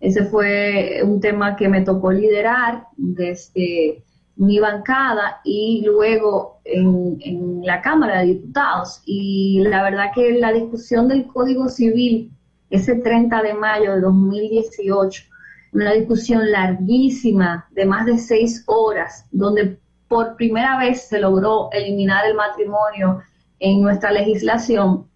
Ese fue un tema que me tocó liderar desde mi bancada y luego en la Cámara de Diputados. Y la verdad que la discusión del Código Civil, ese 30 de mayo de 2018, una discusión larguísima de más de seis horas, donde por primera vez se logró eliminar el matrimonio en nuestra legislación,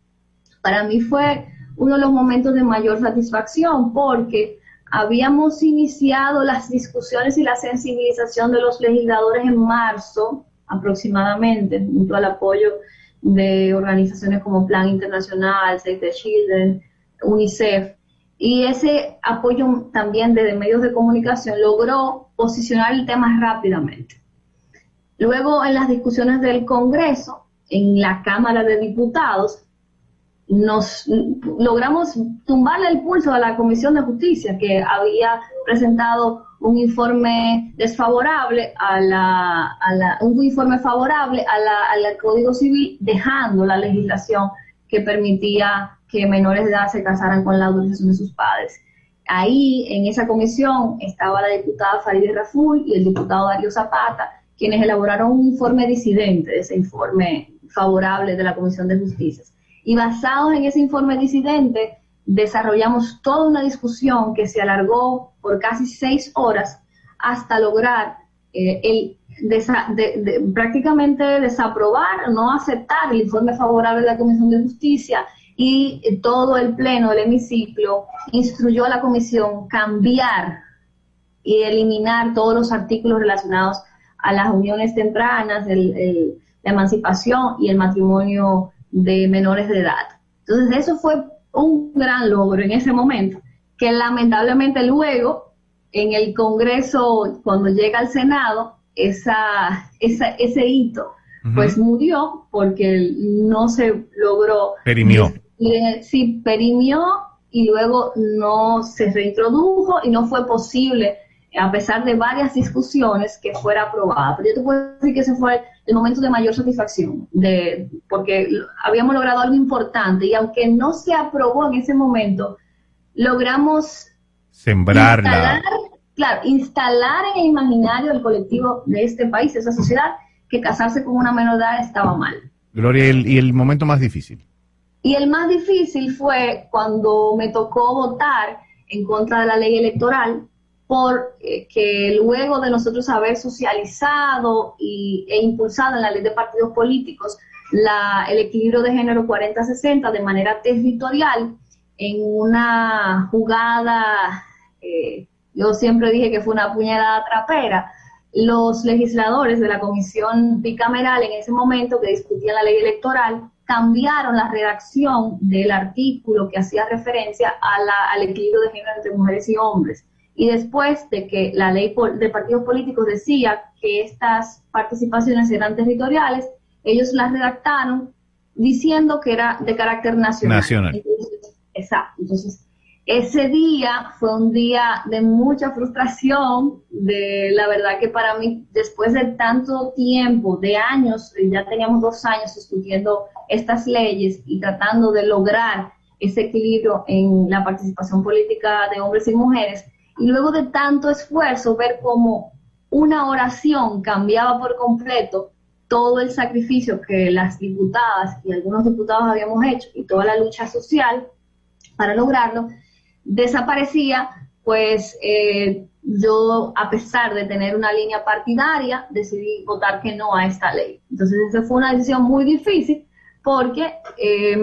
para mí fue uno de los momentos de mayor satisfacción porque habíamos iniciado las discusiones y la sensibilización de los legisladores en marzo aproximadamente, junto al apoyo de organizaciones como Plan Internacional, Save the Children, UNICEF, y ese apoyo también de medios de comunicación logró posicionar el tema rápidamente. Luego, en las discusiones del Congreso, en la Cámara de Diputados, nos logramos tumbarle el pulso a la Comisión de Justicia, que había presentado un informe desfavorable a la, a la un informe favorable a la, al Código Civil, dejando la legislación que permitía que menores de edad se casaran con la autorización de sus padres. Ahí, en esa comisión, estaba la diputada Farideh Raful y el diputado Darío Zapata, quienes elaboraron un informe disidente de ese informe favorable de la Comisión de Justicia. Y basados en ese informe disidente, desarrollamos toda una discusión que se alargó por casi seis horas hasta lograr eh, el prácticamente desaprobar, no aceptar el informe favorable de la Comisión de Justicia y todo el pleno del hemiciclo instruyó a la Comisión cambiar y eliminar todos los artículos relacionados a las uniones tempranas, el, el, la emancipación y el matrimonio de menores de edad. Entonces eso fue un gran logro en ese momento, que lamentablemente luego en el Congreso, cuando llega al Senado, esa, esa, ese hito pues murió porque no se logró. Perimió. Sí, perimió y luego no se reintrodujo y no fue posible, a pesar de varias discusiones, que fuera aprobada. Pero yo te puedo decir que ese fue el momento de mayor satisfacción, de, porque habíamos logrado algo importante y aunque no se aprobó en ese momento, logramos sembrarla. Instalar, claro, instalar en el imaginario del colectivo de este país, de esa sociedad, que casarse con una menor edad estaba mal. Gloria, ¿y el momento más difícil? Y el más difícil fue cuando me tocó votar en contra de la ley electoral, porque eh, luego de nosotros haber socializado y, e impulsado en la ley de partidos políticos el equilibrio de género 40-60 de manera territorial, en una jugada, eh, yo siempre dije que fue una puñalada trapera, los legisladores de la comisión bicameral en ese momento que discutían la ley electoral cambiaron la redacción del artículo que hacía referencia al equilibrio de género entre mujeres y hombres. Y después de que la ley de partidos políticos decía que estas participaciones eran territoriales, ellos las redactaron diciendo que era de carácter nacional. Nacional. exacto. Entonces, ese día fue un día de mucha frustración, de la verdad que para mí, después de tanto tiempo, de años, ya teníamos dos años discutiendo estas leyes y tratando de lograr ese equilibrio en la participación política de hombres y mujeres, y luego de tanto esfuerzo ver cómo una oración cambiaba por completo todo el sacrificio que las diputadas y algunos diputados habíamos hecho y toda la lucha social para lograrlo, desaparecía, pues eh, yo, a pesar de tener una línea partidaria, decidí votar que no a esta ley. Entonces, esa fue una decisión muy difícil porque eh,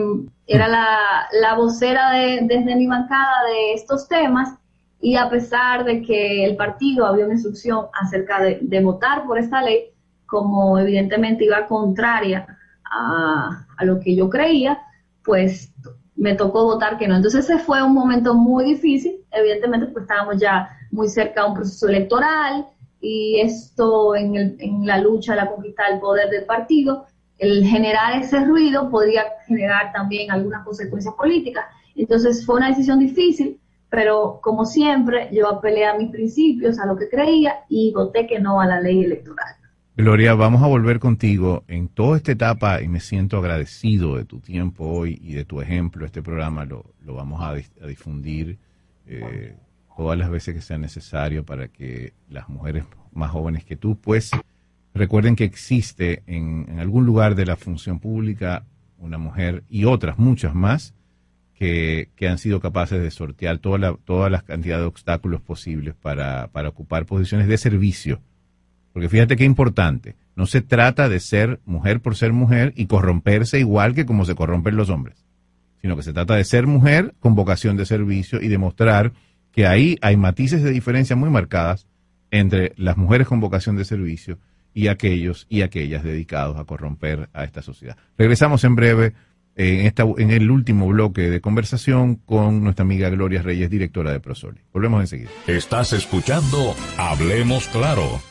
era la, vocera de, desde mi bancada de estos temas y a pesar de que el partido había una instrucción acerca de, votar por esta ley, como evidentemente iba contraria a, a, lo que yo creía, pues me tocó votar que no. Entonces ese fue un momento muy difícil, evidentemente pues estábamos ya muy cerca de un proceso electoral y esto en, el, en la lucha, la conquista del poder del partido, el generar ese ruido podría generar también algunas consecuencias políticas. Entonces fue una decisión difícil, pero como siempre yo apelé a mis principios, a lo que creía y voté que no a la ley electoral. Gloria, vamos a volver contigo en toda esta etapa y me siento agradecido de tu tiempo hoy y de tu ejemplo. Este programa lo, vamos a, difundir eh, todas las veces que sea necesario para que las mujeres más jóvenes que tú, pues, recuerden que existe en, algún lugar de la función pública una mujer y otras, muchas más, que, han sido capaces de sortear toda la, toda la cantidad de obstáculos posibles para, para ocupar posiciones de servicio porque fíjate qué importante. No se trata de ser mujer por ser mujer y corromperse igual que como se corrompen los hombres, sino que se trata de ser mujer con vocación de servicio y demostrar que ahí hay matices de diferencia muy marcadas entre las mujeres con vocación de servicio y aquellos y aquellas dedicados a corromper a esta sociedad. Regresamos en breve en, esta, en el último bloque de conversación con nuestra amiga Gloria Reyes, directora de Prosoli. Volvemos enseguida. Estás escuchando Hablemos Claro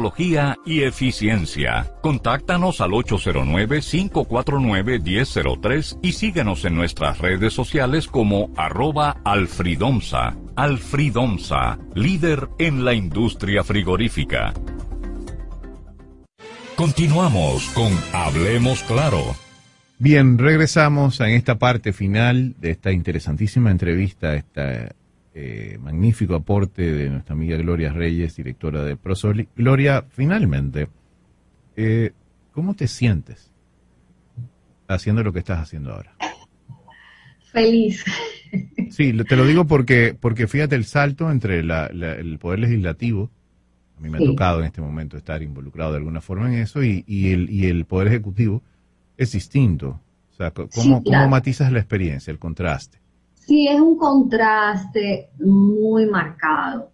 y eficiencia. Contáctanos al 809-549-1003 y síguenos en nuestras redes sociales como arroba alfridomsa. Alfridomsa, líder en la industria frigorífica. Continuamos con Hablemos Claro. Bien, regresamos en esta parte final de esta interesantísima entrevista, este magnífico aporte de nuestra amiga Gloria Reyes, directora de Prosoli. Gloria, finalmente, eh, ¿cómo te sientes haciendo lo que estás haciendo ahora? Feliz. Sí, te lo digo porque, porque fíjate el salto entre el poder legislativo, a mí me ha tocado en este momento estar involucrado de alguna forma en eso, y, el, y el poder ejecutivo es distinto. O sea, ¿cómo, matizas la experiencia, el contraste? Sí, es un contraste muy marcado.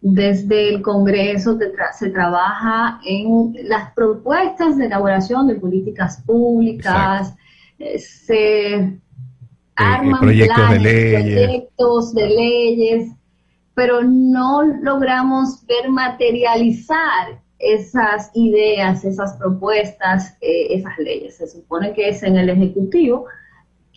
Desde el Congreso se trabaja en las propuestas de elaboración de políticas públicas, eh, se eh, arman proyectos de leyes. proyectos de leyes, pero no logramos ver materializar esas ideas, esas propuestas, eh, esas leyes. Se supone que es en el Ejecutivo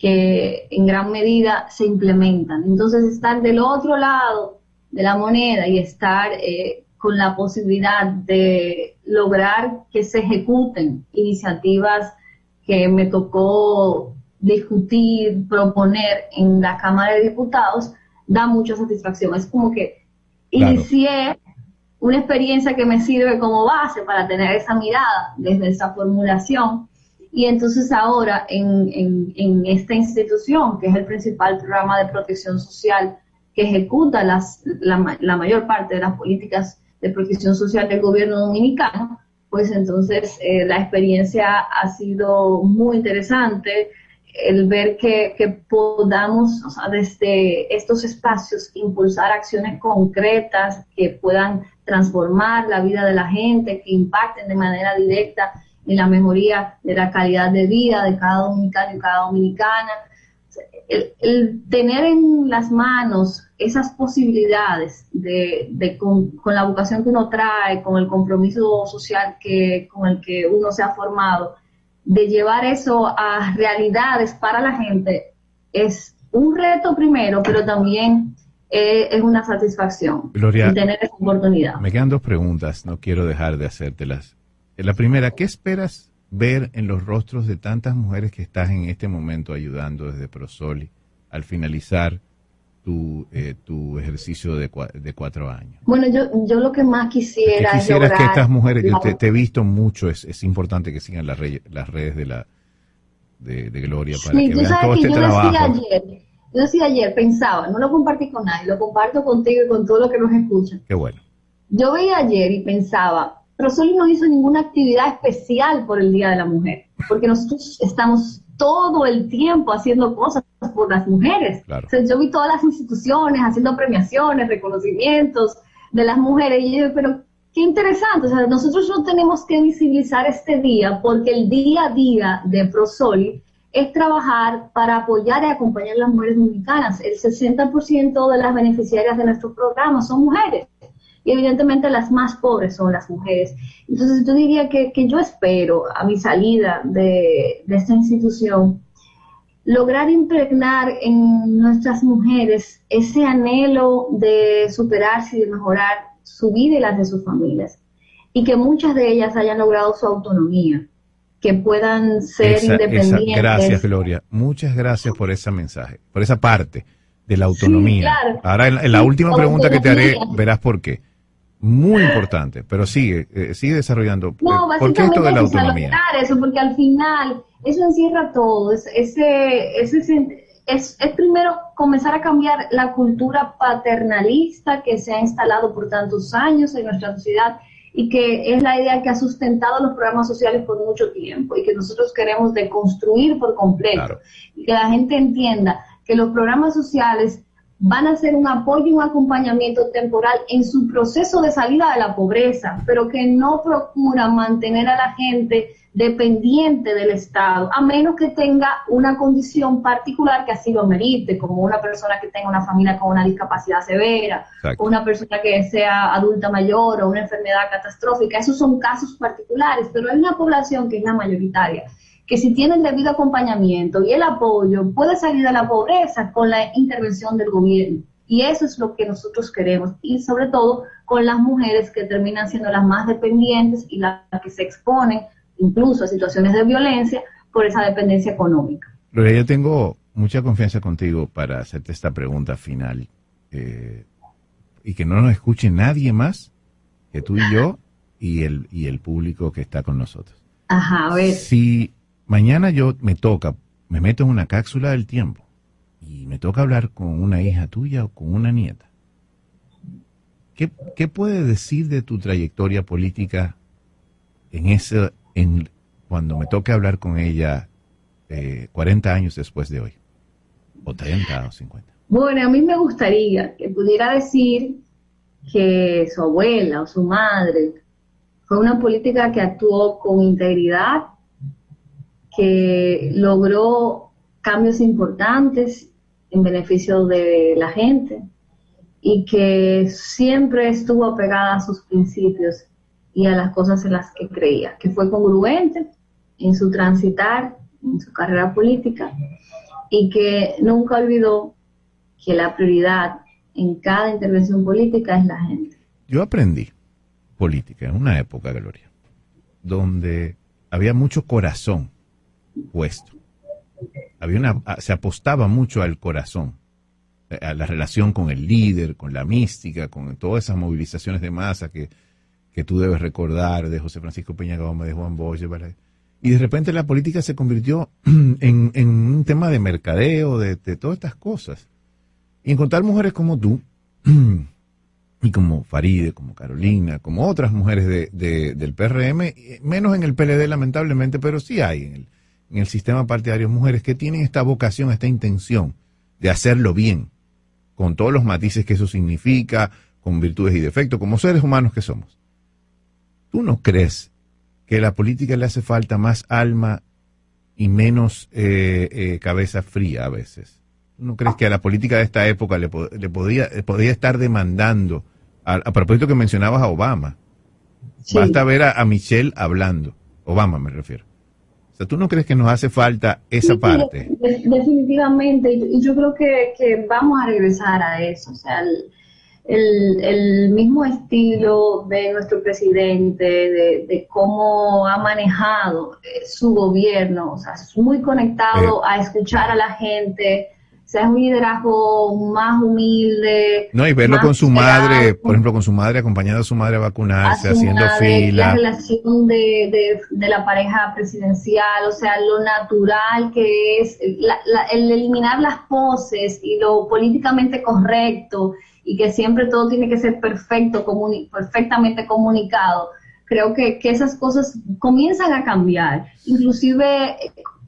que en gran medida se implementan. Entonces, estar del otro lado de la moneda y estar eh, con la posibilidad de lograr que se ejecuten iniciativas que me tocó discutir, proponer en la Cámara de Diputados, da mucha satisfacción. Es como que inicié una experiencia que me sirve como base para tener esa mirada desde esa formulación. Y entonces ahora en, en, esta institución, que es el principal programa de protección social que ejecuta las, la, la, mayor parte de las políticas de protección social del gobierno dominicano, pues entonces eh, la experiencia ha sido muy interesante el ver que, que podamos, desde estos espacios, impulsar acciones concretas que puedan transformar la vida de la gente, que impacten de manera directa en la mejoría de la calidad de vida de cada dominicano y cada dominicana. El, tener en las manos esas posibilidades de, de con, con, la vocación que uno trae, con el compromiso social que, con el que uno se ha formado, de llevar eso a realidades para la gente es un reto primero, pero también eh, es una satisfacción tener esa oportunidad. Me quedan dos preguntas, no quiero dejar de hacértelas. La primera, ¿qué esperas ver en los rostros de tantas mujeres que estás en este momento ayudando desde Prosoli al finalizar tu, eh, tu ejercicio de, de, cuatro años? Bueno, yo, yo lo que más quisiera... quisieras que estas mujeres, yo te, he visto mucho, es, es importante que sigan las, las redes de la de, Gloria para que vean todo este trabajo. Ayer, yo decía ayer, pensaba, no lo compartí con nadie, lo comparto contigo y con todo lo que nos escuchan. Qué bueno. Yo veía ayer y pensaba, Prosoli no hizo ninguna actividad especial por el Día de la Mujer, porque nosotros estamos todo el tiempo haciendo cosas por las mujeres. yo vi todas las instituciones haciendo premiaciones, reconocimientos de las mujeres y yo pero qué interesante, o sea, nosotros no tenemos que visibilizar este día porque el día a día de Prosoli es trabajar para apoyar y acompañar a las mujeres dominicanas. El 60% de las beneficiarias de nuestro programa son mujeres y evidentemente las más pobres son las mujeres. Entonces yo diría que, yo espero a mi salida de, de esta institución lograr impregnar en nuestras mujeres ese anhelo de superarse y de mejorar su vida y las de sus familias y que muchas de ellas hayan logrado su autonomía, que puedan ser independientes. gracias, Gloria. Muchas gracias por ese mensaje, por esa parte de la autonomía. Ahora, en, la última pregunta que te haré, verás por qué muy importante, pero sigue, eh, sigue desarrollando. No, ¿Por qué esto de la autonomía? Eso, porque al final eso encierra todo. Es, ese, ese, es, es primero comenzar a cambiar la cultura paternalista que se ha instalado por tantos años en nuestra sociedad y que es la idea que ha sustentado los programas sociales por mucho tiempo y que nosotros queremos deconstruir por completo y que la gente entienda que los programas sociales van a ser un apoyo y un acompañamiento temporal en su proceso de salida de la pobreza, pero que no procuran mantener a la gente dependiente del Estado, a menos que tenga una condición particular que así lo merite, como una persona que tenga una familia con una discapacidad severa, o una persona que sea adulta mayor o una enfermedad catastrófica. Esos son casos particulares, pero hay una población que es la mayoritaria, que si tiene el debido acompañamiento y el apoyo, puede salir de la pobreza con la intervención del gobierno. Y eso es lo que nosotros queremos. Y sobre todo con las mujeres que terminan siendo las más dependientes y las que se exponen incluso a situaciones de violencia por esa dependencia económica. Gloria, yo tengo mucha confianza contigo para hacerte esta pregunta final eh, y que no nos escuche nadie más que tú y yo y el, y el público que está con nosotros. Ajá, a ver. Si mañana yo me toca, me meto en una cápsula del tiempo y me toca hablar con una hija tuya o con una nieta, ¿qué, qué puede decir de tu trayectoria política en ese, en, cuando me toque hablar con ella eh, 40 años después de hoy, o 30 o 50? Bueno, a mí me gustaría que pudiera decir que su abuela o su madre fue una política que actuó con integridad, que logró cambios importantes en beneficio de la gente y que siempre estuvo apegada a sus principios y a las cosas en las que creía, que fue congruente en su transitar, en su carrera política y que nunca olvidó que la prioridad en cada intervención política es la gente. Yo aprendí política en una época, Gloria, donde había mucho corazón puesto. Había una, se apostaba mucho al corazón, a la relación con el líder, con la mística, con todas esas movilizaciones de masa que, que tú debes recordar de José Francisco Peña Gómez, de Juan Bosch, y de repente la política se convirtió en, en un tema de mercadeo, de, de, todas estas cosas. Y encontrar mujeres como tú, y como Faride, como Carolina, como otras mujeres de, de, del PRM, menos en el PLD lamentablemente, pero sí hay en el, en el sistema partidario mujeres que tienen esta vocación, esta intención de hacerlo bien, con todos los matices que eso significa, con virtudes y defectos, como seres humanos que somos. ¿Tú no crees que a la política le hace falta más alma y menos eh, eh, cabeza fría a veces? ¿Tú no crees que a la política de esta época le, podía estar demandando, a, a, propósito que mencionabas a Obama, sí. basta ver a, a, Michelle hablando, Obama me refiero. Sea, ¿tú no crees que nos hace falta esa sí, parte? definitivamente, y yo creo que, que, vamos a regresar a eso, o sea, el, el, el, mismo estilo de nuestro presidente, de, de cómo ha manejado eh, su gobierno, o sea, es muy conectado a escuchar a la gente, sea, un liderazgo más humilde. No, y verlo con su madre, por ejemplo, con su madre, acompañando a su madre a vacunarse, a haciendo madre, fila. La relación de, de, de, la pareja presidencial, o sea, lo natural que es, la, la, el eliminar las poses y lo políticamente correcto y que siempre todo tiene que ser perfecto, comuni perfectamente comunicado, creo que, que, esas cosas comienzan a cambiar. Inclusive,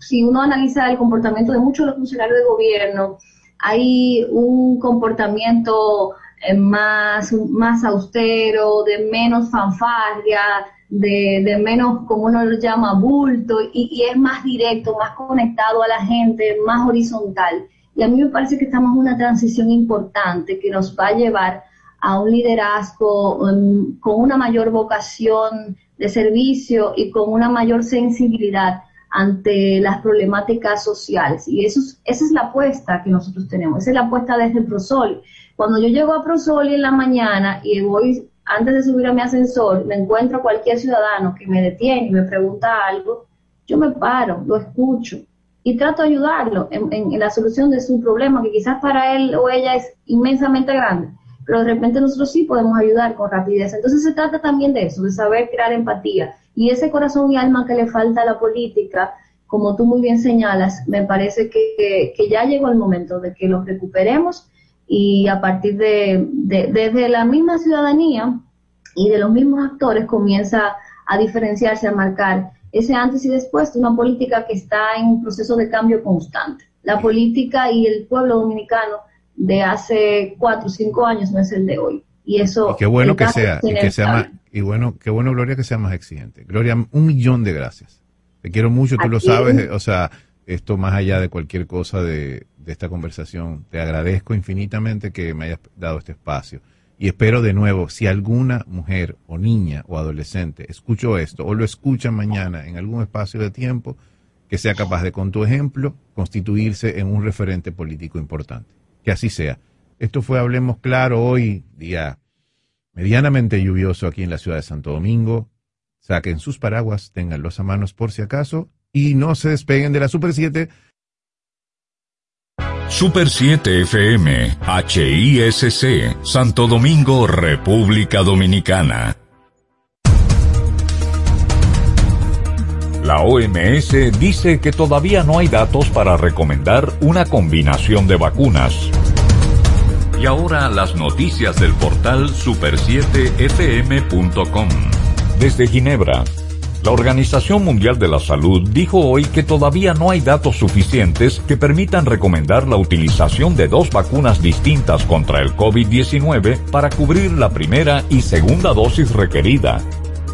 si uno analiza el comportamiento de muchos de los funcionarios de gobierno, hay un comportamiento eh, más, más austero, de menos fanfarria, de, de, menos, como uno lo llama, bulto, y, y es más directo, más conectado a la gente, más horizontal. Y a mí me parece que estamos en una transición importante que nos va a llevar a un liderazgo um, con una mayor vocación de servicio y con una mayor sensibilidad ante las problemáticas sociales. Y eso es, esa es la apuesta que nosotros tenemos, esa es la apuesta desde Prosoli. Cuando yo llego a Prosoli en la mañana y voy, antes de subir a mi ascensor, me encuentro a cualquier ciudadano que me detiene y me pregunta algo, yo me paro, lo escucho, y trato de ayudarlo en, en, en, la solución de su problema, que quizás para él o ella es inmensamente grande, pero de repente nosotros sí podemos ayudar con rapidez. Entonces se trata también de eso, de saber crear empatía. Y ese corazón y alma que le falta a la política, como tú muy bien señalas, me parece que, que, que ya llegó el momento de que lo recuperemos y a partir de, de, desde la misma ciudadanía y de los mismos actores comienza a diferenciarse, a marcar ese antes y después de una política que está en un proceso de cambio constante. La política y el pueblo dominicano de hace cuatro o cinco años no es el de hoy. Y eso. qué bueno que sea, y que sea más, y bueno, qué bueno, Gloria, que sea más exigente. Gloria, un millón de gracias. Te quiero mucho, tú lo sabes, o sea, esto más allá de cualquier cosa de, de esta conversación. Te agradezco infinitamente que me hayas dado este espacio. Y espero de nuevo, si alguna mujer o niña o adolescente escuchó esto o lo escucha mañana en algún espacio de tiempo, que sea capaz de, con tu ejemplo, constituirse en un referente político importante. Que así sea. Esto fue Hablemos Claro hoy, día medianamente lluvioso aquí en la ciudad de Santo Domingo. Saquen sus paraguas, tenganlos a manos por si acaso y no se despeguen de la Super 7 Super 7 FM, HISC, Santo Domingo, República Dominicana. La OMS dice que todavía no hay datos para recomendar una combinación de vacunas. Y ahora las noticias del portal super7fm.com. Desde Ginebra, la Organización Mundial de la Salud dijo hoy que todavía no hay datos suficientes que permitan recomendar la utilización de dos vacunas distintas contra el COVID-19 para cubrir la primera y segunda dosis requerida.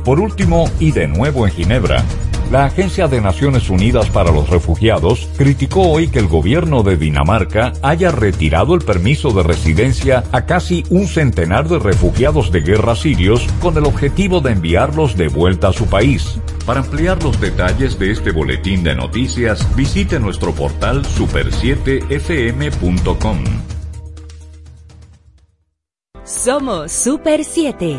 Por último, y de nuevo en Ginebra, la Agencia de Naciones Unidas para los Refugiados criticó hoy que el gobierno de Dinamarca haya retirado el permiso de residencia a casi un centenar de refugiados de guerra sirios con el objetivo de enviarlos de vuelta a su país. Para ampliar los detalles de este boletín de noticias, visite nuestro portal super7fm.com. Somos Super 7.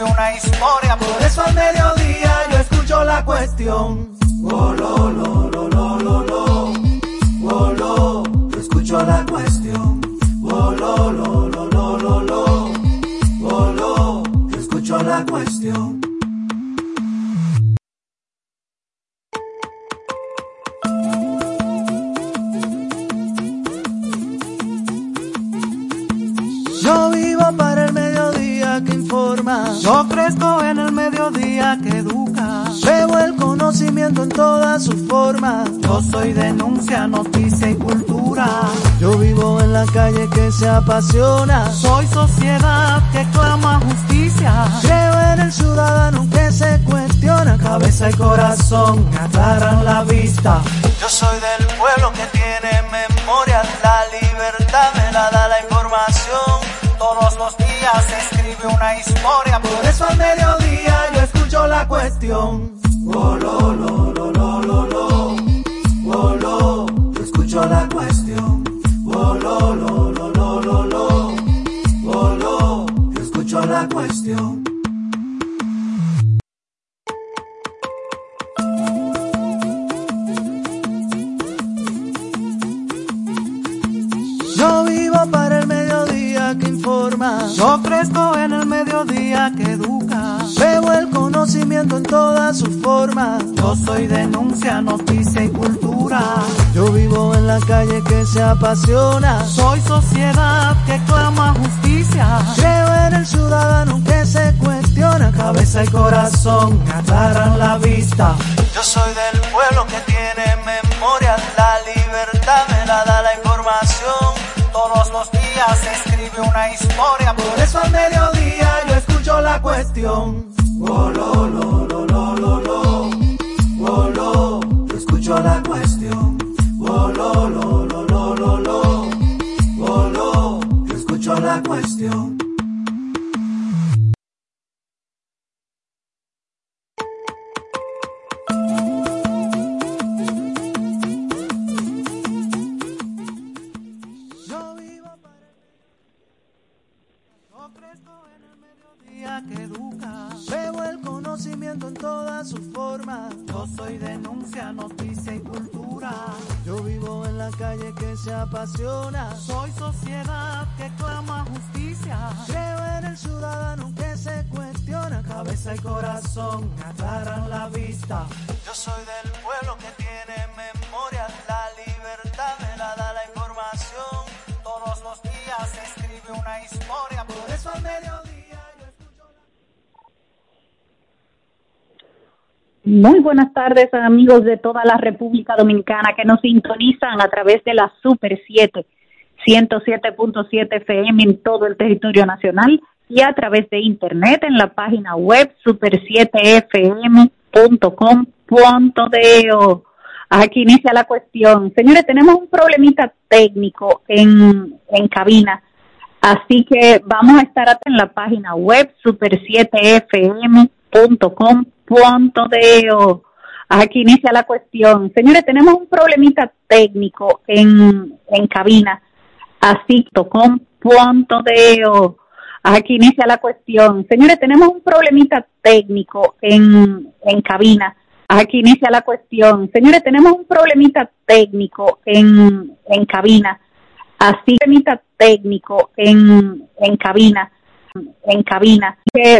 una historia. Por eso al mediodía yo escucho la cuestión. Oh, lo, lo, Soy sociedad que clama justicia. Creo en el ciudadano que se cuestiona. Cabeza y corazón aclaran la vista. Yo soy del pueblo que tiene memoria. La libertad me la da la información. Todos los días escribe una historia. Por eso al mediodía yo escucho la cuestión. Por eso al mediodía yo escucho la cuestión. Oh, yo escucho la cuestión. Lo, yo escucho la cuestión. Tardes amigos de toda la República Dominicana que nos sintonizan a través de la Super 7, 107.7 FM en todo el territorio nacional y a través de internet en la página web super7fm.com.de. Aquí inicia la cuestión. Señores, tenemos un problemita técnico en, en cabina, así que vamos a estar en la página web super7fm.com punto de aquí inicia la cuestión. Señores, tenemos un problemita técnico en, en cabina. Así con punto de aquí inicia la cuestión. Señores, tenemos un problemita técnico en, en cabina. Aquí inicia la cuestión. Señores, tenemos un problemita técnico en, en cabina. Así, problemita técnico en, en cabina. En cabina.